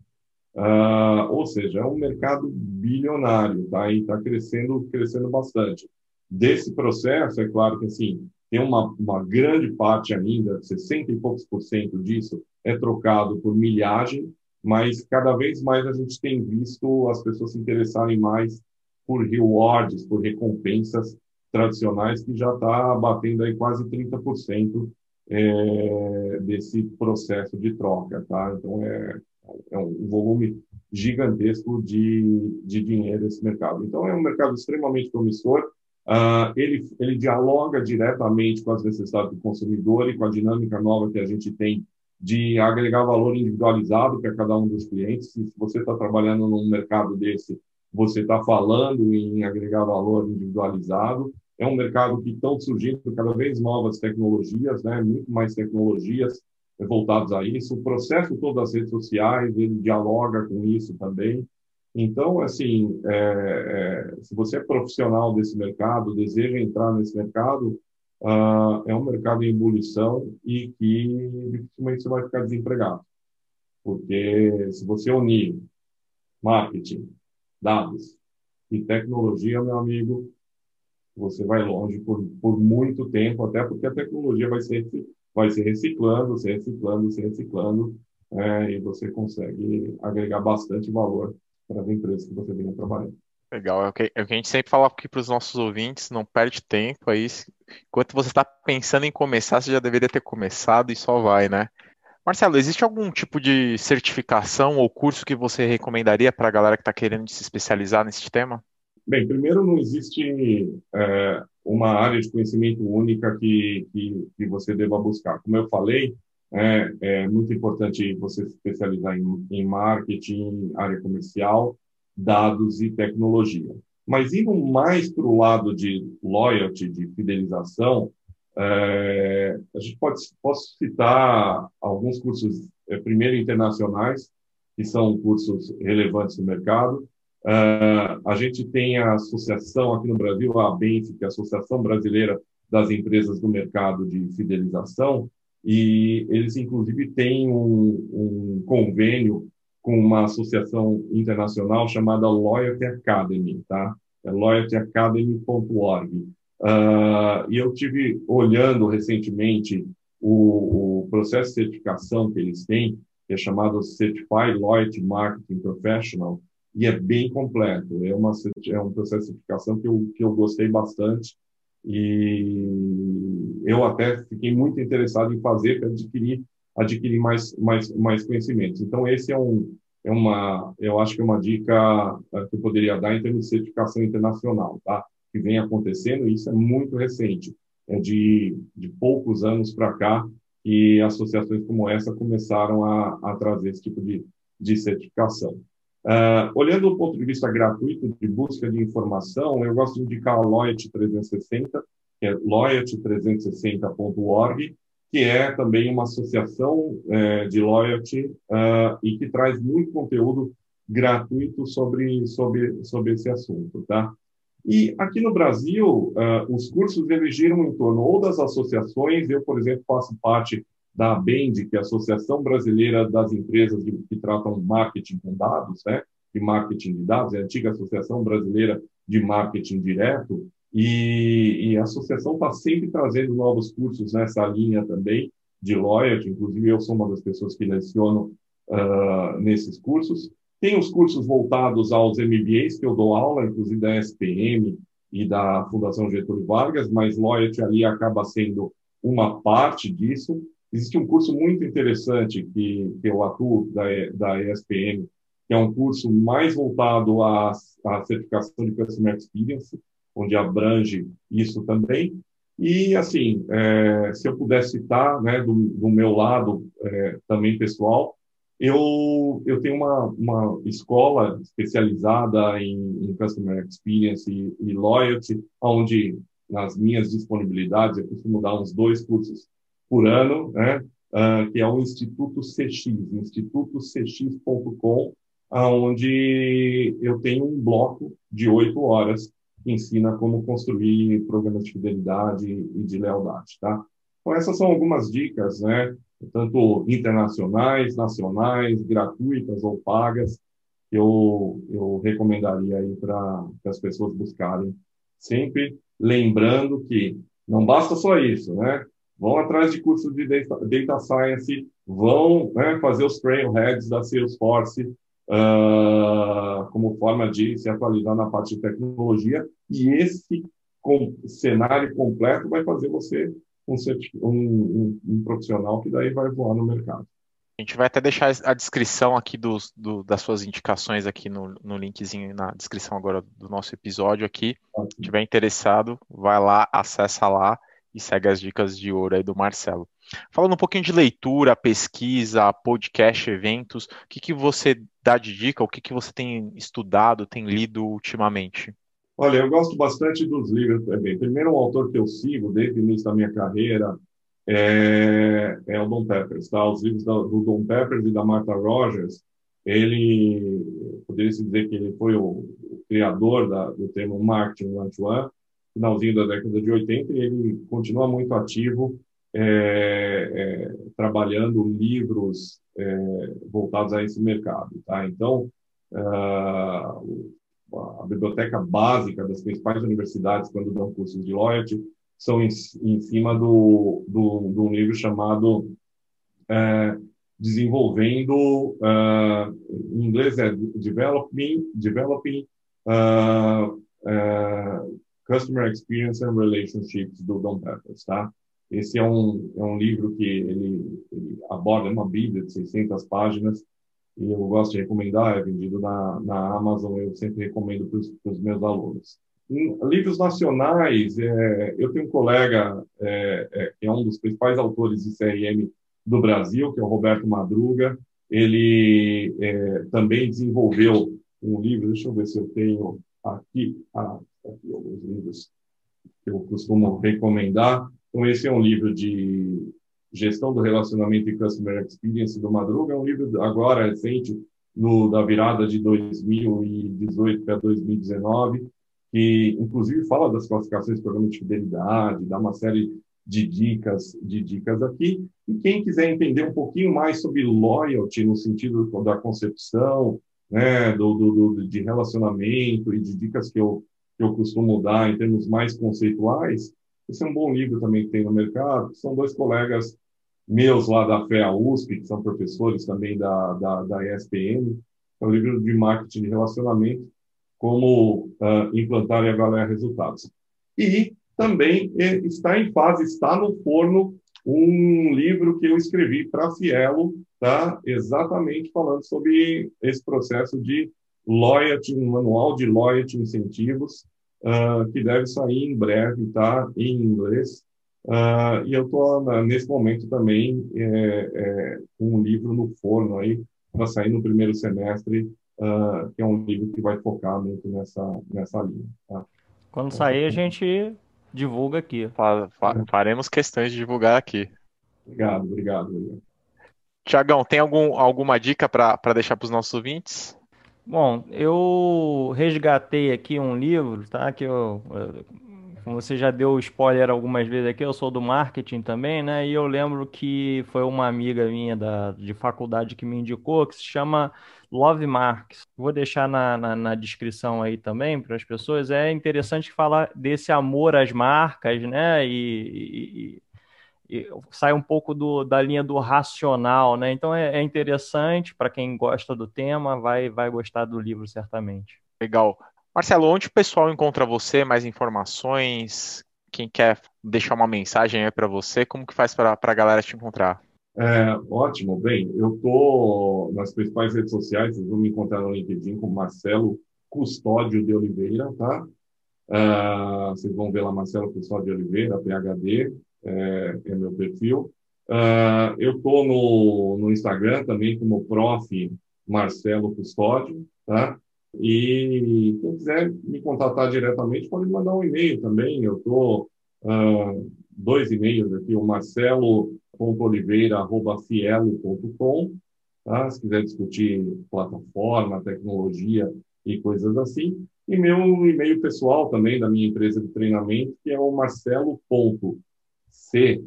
Uh, ou seja, é um mercado bilionário, tá? E está crescendo, crescendo bastante. Desse processo, é claro que assim tem uma, uma grande parte ainda, 60 e poucos por cento disso é trocado por milhagem, mas cada vez mais a gente tem visto as pessoas se interessarem mais por rewards, por recompensas tradicionais, que já está batendo aí quase 30% é, desse processo de troca, tá? Então é, é um volume gigantesco de, de dinheiro esse mercado. Então é um mercado extremamente promissor. Uh, ele, ele dialoga diretamente com as necessidades do consumidor e com a dinâmica nova que a gente tem de agregar valor individualizado para cada um dos clientes. Se você está trabalhando num mercado desse, você está falando em agregar valor individualizado. É um mercado que estão surgindo cada vez novas tecnologias, né? muito mais tecnologias voltadas a isso. O processo todo das redes sociais, ele dialoga com isso também. Então, assim, é, é, se você é profissional desse mercado, deseja entrar nesse mercado, uh, é um mercado em ebulição e que dificilmente você vai ficar desempregado. Porque se você unir marketing, dados e tecnologia, meu amigo, você vai longe por, por muito tempo, até porque a tecnologia vai ser, vai ser reciclando, se reciclando, se reciclando, é, e você consegue agregar bastante valor para as empresas que você venha trabalhando. Legal, é o, que, é o que a gente sempre fala aqui para os nossos ouvintes, não perde tempo aí. Enquanto você está pensando em começar, você já deveria ter começado e só vai, né? Marcelo, existe algum tipo de certificação ou curso que você recomendaria para a galera que está querendo se especializar nesse tema? Bem, primeiro, não existe é, uma área de conhecimento única que, que, que, você deva buscar. Como eu falei, é, é muito importante você se especializar em, em marketing, área comercial, dados e tecnologia. Mas indo mais para o lado de loyalty, de fidelização, é, a gente pode posso citar alguns cursos, é, primeiro internacionais, que são cursos relevantes no mercado, Uh, a gente tem a associação aqui no Brasil, a ABENF, que é a Associação Brasileira das Empresas do Mercado de Fidelização, e eles, inclusive, têm um, um convênio com uma associação internacional chamada Loyalty Academy, tá? É loyaltyacademy.org. Uh, ah, e eu tive olhando recentemente o, o, processo de certificação que eles têm, que é chamado Certified Loyalty Marketing Professional, e é bem completo. É, uma, é um processo de certificação que eu, que eu gostei bastante e eu até fiquei muito interessado em fazer para adquirir adquirir mais mais mais conhecimentos. Então esse é um é uma eu acho que é uma dica eh, que eu poderia dar em termos de certificação internacional, tá? Que vem acontecendo e isso é muito recente, é de de poucos anos para cá que associações como essa começaram a, a trazer esse tipo de, de certificação. Uh, olhando do ponto de vista gratuito de busca de informação, eu gosto de indicar a Loyalty 360, que é loyalty360.org, que é também uma associação é, de loyalty uh, e que traz muito conteúdo gratuito sobre, sobre, sobre esse assunto, tá? E aqui no Brasil, uh, os cursos eles giram em torno ou das associações, eu, por exemplo, faço parte da ABEND, que é a Associação Brasileira das Empresas que tratam marketing com dados, né? de marketing de dados, é a antiga Associação Brasileira de Marketing Direto, e, e a associação está sempre trazendo novos cursos nessa linha também de loyalty, inclusive eu sou uma das pessoas que leciono uh, nesses cursos. Tem os cursos voltados aos MBAs, que eu dou aula, inclusive da SPM e da Fundação Getúlio Vargas, mas loyalty ali acaba sendo uma parte disso. Existe um curso muito interessante que, que eu atuo da, da ESPM, que é um curso mais voltado à, à certificação de Customer Experience, onde abrange isso também. E, assim, é, se eu pudesse citar, né, do, do meu lado é, também pessoal, eu, eu tenho uma, uma escola especializada em, em Customer Experience e, e Loyalty, onde, nas minhas disponibilidades, eu costumo dar uns dois cursos por ano, né? Uh, que é o Instituto CX, institutocx.com, onde eu tenho um bloco de oito horas que ensina como construir programas de fidelidade e de lealdade, tá? Então, essas são algumas dicas, né? Tanto internacionais, nacionais, gratuitas ou pagas, que eu, eu recomendaria aí para as pessoas buscarem. Sempre lembrando que não basta só isso, né? Vão atrás de cursos de data, data science, vão né, fazer os trailheads da Salesforce uh, como forma de se atualizar na parte de tecnologia, e esse com, cenário completo vai fazer você um, um, um, profissional que daí vai voar no mercado. A gente vai até deixar a descrição aqui dos, do, das suas indicações aqui no, no linkzinho na descrição agora do nosso episódio aqui. Se tiver interessado, vai lá, acessa lá e segue as dicas de ouro aí do Marcelo. Falando um pouquinho de leitura, pesquisa, podcast, eventos, o que, que você dá de dica, o que, que você tem estudado, tem lido ultimamente? Olha, eu gosto bastante dos livros também. Primeiro, um autor que eu sigo desde o início da minha carreira é, é o Don Peppers, tá? Os livros do, do Don Peppers e da Martha Rogers, ele, poderia se dizer que ele foi o, o criador da, do termo marketing one-to-one, finalzinho da década de 80, e ele continua muito ativo, é, é, trabalhando livros é, voltados a esse mercado. Tá? Então, uh, a biblioteca básica das principais universidades, quando dão cursos de loyalty, são em, em cima do, do, do, um livro chamado é, Desenvolvendo, uh, em inglês é Developing, developing uh, uh, Customer Experience and Relationships do Don Peppers, tá? Esse é um, é um livro que ele, ele aborda uma bíblia de 600 páginas e eu gosto de recomendar, é vendido na, na Amazon, eu sempre recomendo para os meus alunos. Livros nacionais, é, eu tenho um colega é, é, que é um dos principais autores de CRM do Brasil, que é o Roberto Madruga. Ele é, também desenvolveu um livro, deixa eu ver se eu tenho aqui, ah, aqui alguns livros que eu costumo recomendar. Então, esse é um livro de gestão do relacionamento e customer experience do Madruga, é um livro agora recente, no, da virada de 2018 para 2019, que inclusive fala das classificações de programa de fidelidade, dá uma série de dicas, de dicas aqui. E quem quiser entender um pouquinho mais sobre loyalty no sentido da concepção, né, do, do, do de relacionamento e de dicas que eu que eu costumo dar em termos mais conceituais, esse é um bom livro também que tem no mercado. São dois colegas meus lá da FEA USP, que são professores também da, da, da ESPM. É um livro de marketing de relacionamento, como uh, implantar e avaliar resultados. E também eh, está em fase, está no forno, um livro que eu escrevi para a Cielo, tá? exatamente falando sobre esse processo de loyalty, um manual de loyalty incentivos, uh, que deve sair em breve, tá? Em inglês. Uh, e eu estou nesse momento também é, é, com um livro no forno aí para sair no primeiro semestre uh, que é um livro que vai focar muito nessa, nessa linha. Tá? Quando então, sair, a gente divulga aqui. Fa fa faremos questões de divulgar aqui. Obrigado, obrigado. obrigado. Tiagão, tem algum, alguma dica para deixar para os nossos ouvintes? Bom, eu resgatei aqui um livro, tá? Que eu, como você já deu spoiler algumas vezes aqui, eu sou do marketing também, né? E eu lembro que foi uma amiga minha da, de faculdade que me indicou, que se chama Love Marks. Vou deixar na, na, na descrição aí também para as pessoas. É interessante falar desse amor às marcas, né? E, e, e sai um pouco do, da linha do racional, né? Então é, é interessante para quem gosta do tema, vai, vai gostar do livro certamente. Legal. Marcelo, onde o pessoal encontra você, mais informações? Quem quer deixar uma mensagem aí para você, como que faz para a galera te encontrar? É, ótimo, bem, eu estou nas principais redes sociais, vocês vão me encontrar no LinkedIn com Marcelo Custódio de Oliveira, tá? Uh, vocês vão ver lá Marcelo Custódio de Oliveira, PHD, é, é meu perfil. Uh, eu estou no, no Instagram também como prof. Marcelo Custódio, tá? E quem quiser me contatar diretamente pode mandar um e-mail também. Eu estou uh, dois e-mails aqui, o marcelo.oliveira.fielo.com, tá? se quiser discutir plataforma, tecnologia e coisas assim. E meu e-mail pessoal também da minha empresa de treinamento, que é o marcelo.c.oliveira, C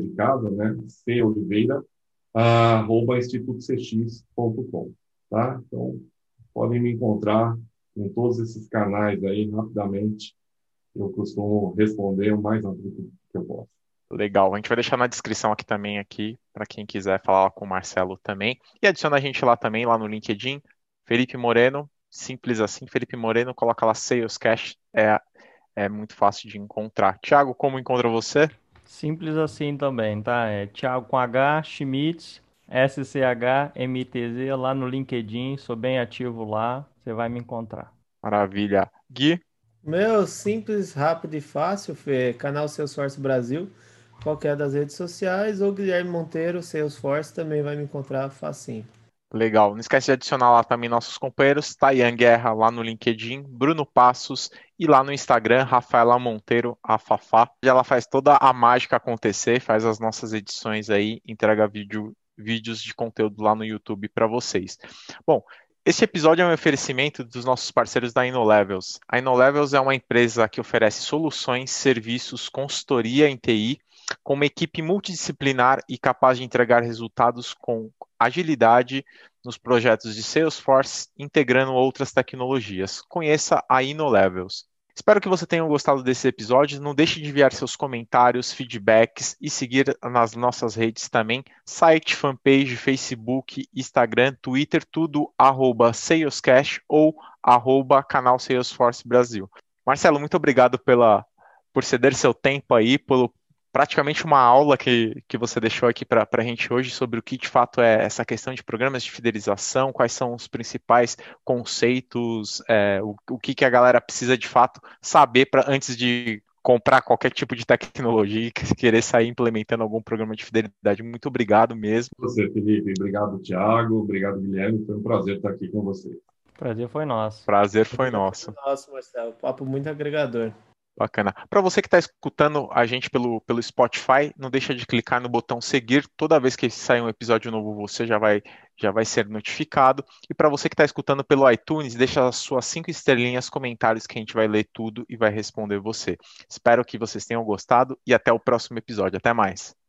de casa, né? C Oliveira, arroba institutocx.com, tá? Então, podem me encontrar em todos esses canais aí rapidamente. Eu costumo responder o mais rápido que eu posso. Legal, a gente vai deixar na descrição aqui também aqui para quem quiser falar com o Marcelo também e adiciona a gente lá também lá no LinkedIn. Felipe Moreno, simples assim, Felipe Moreno, coloca lá Sales Cash, é é muito fácil de encontrar. Thiago, como encontra você? Simples assim também, tá? É Thiago com H, Schmitz, SCHMTZ lá no LinkedIn, sou bem ativo lá, você vai me encontrar. Maravilha. Gui? Meu, simples, rápido e fácil, Fê. Canal Salesforce Brasil, qualquer das redes sociais, ou Guilherme Monteiro, Salesforce, também vai me encontrar facinho. Legal. Não esquece de adicionar lá também nossos companheiros, Tayan Guerra lá no LinkedIn, Bruno Passos e lá no Instagram, Rafaela Monteiro, a Fafá. Ela faz toda a mágica acontecer, faz as nossas edições aí, entrega vídeo vídeos de conteúdo lá no YouTube para vocês. Bom, esse episódio é um oferecimento dos nossos parceiros da InnoLevels. A InnoLevels é uma empresa que oferece soluções, serviços, consultoria em TI, com uma equipe multidisciplinar e capaz de entregar resultados com agilidade nos projetos de Salesforce, integrando outras tecnologias. Conheça a InnoLevels. Espero que você tenha gostado desse episódio. Não deixe de enviar seus comentários, feedbacks e seguir nas nossas redes também, site, fanpage, Facebook, Instagram, Twitter, tudo arroba Salescash ou arroba canal Salesforce Brasil. Marcelo, muito obrigado pela, por ceder seu tempo aí, pelo, praticamente uma aula que, que você deixou aqui para a gente hoje sobre o que de fato é essa questão de programas de fidelização, quais são os principais conceitos, é, o, o que, que a galera precisa de fato saber para antes de comprar qualquer tipo de tecnologia e querer sair implementando algum programa de fidelidade. Muito obrigado mesmo. Você, Felipe. Obrigado, Thiago. Obrigado, Guilherme. Foi um prazer estar aqui com você. Prazer foi nosso. Prazer foi nosso. Nosso, Marcelo. Papo muito agregador. Bacana. Para você que está escutando a gente pelo, pelo Spotify, não deixa de clicar no botão seguir. Toda vez que sair um episódio novo, você já vai, já vai ser notificado. E para você que está escutando pelo iTunes, deixa as suas cinco estrelinhas, comentários que a gente vai ler tudo e vai responder você. Espero que vocês tenham gostado e até o próximo episódio. Até mais.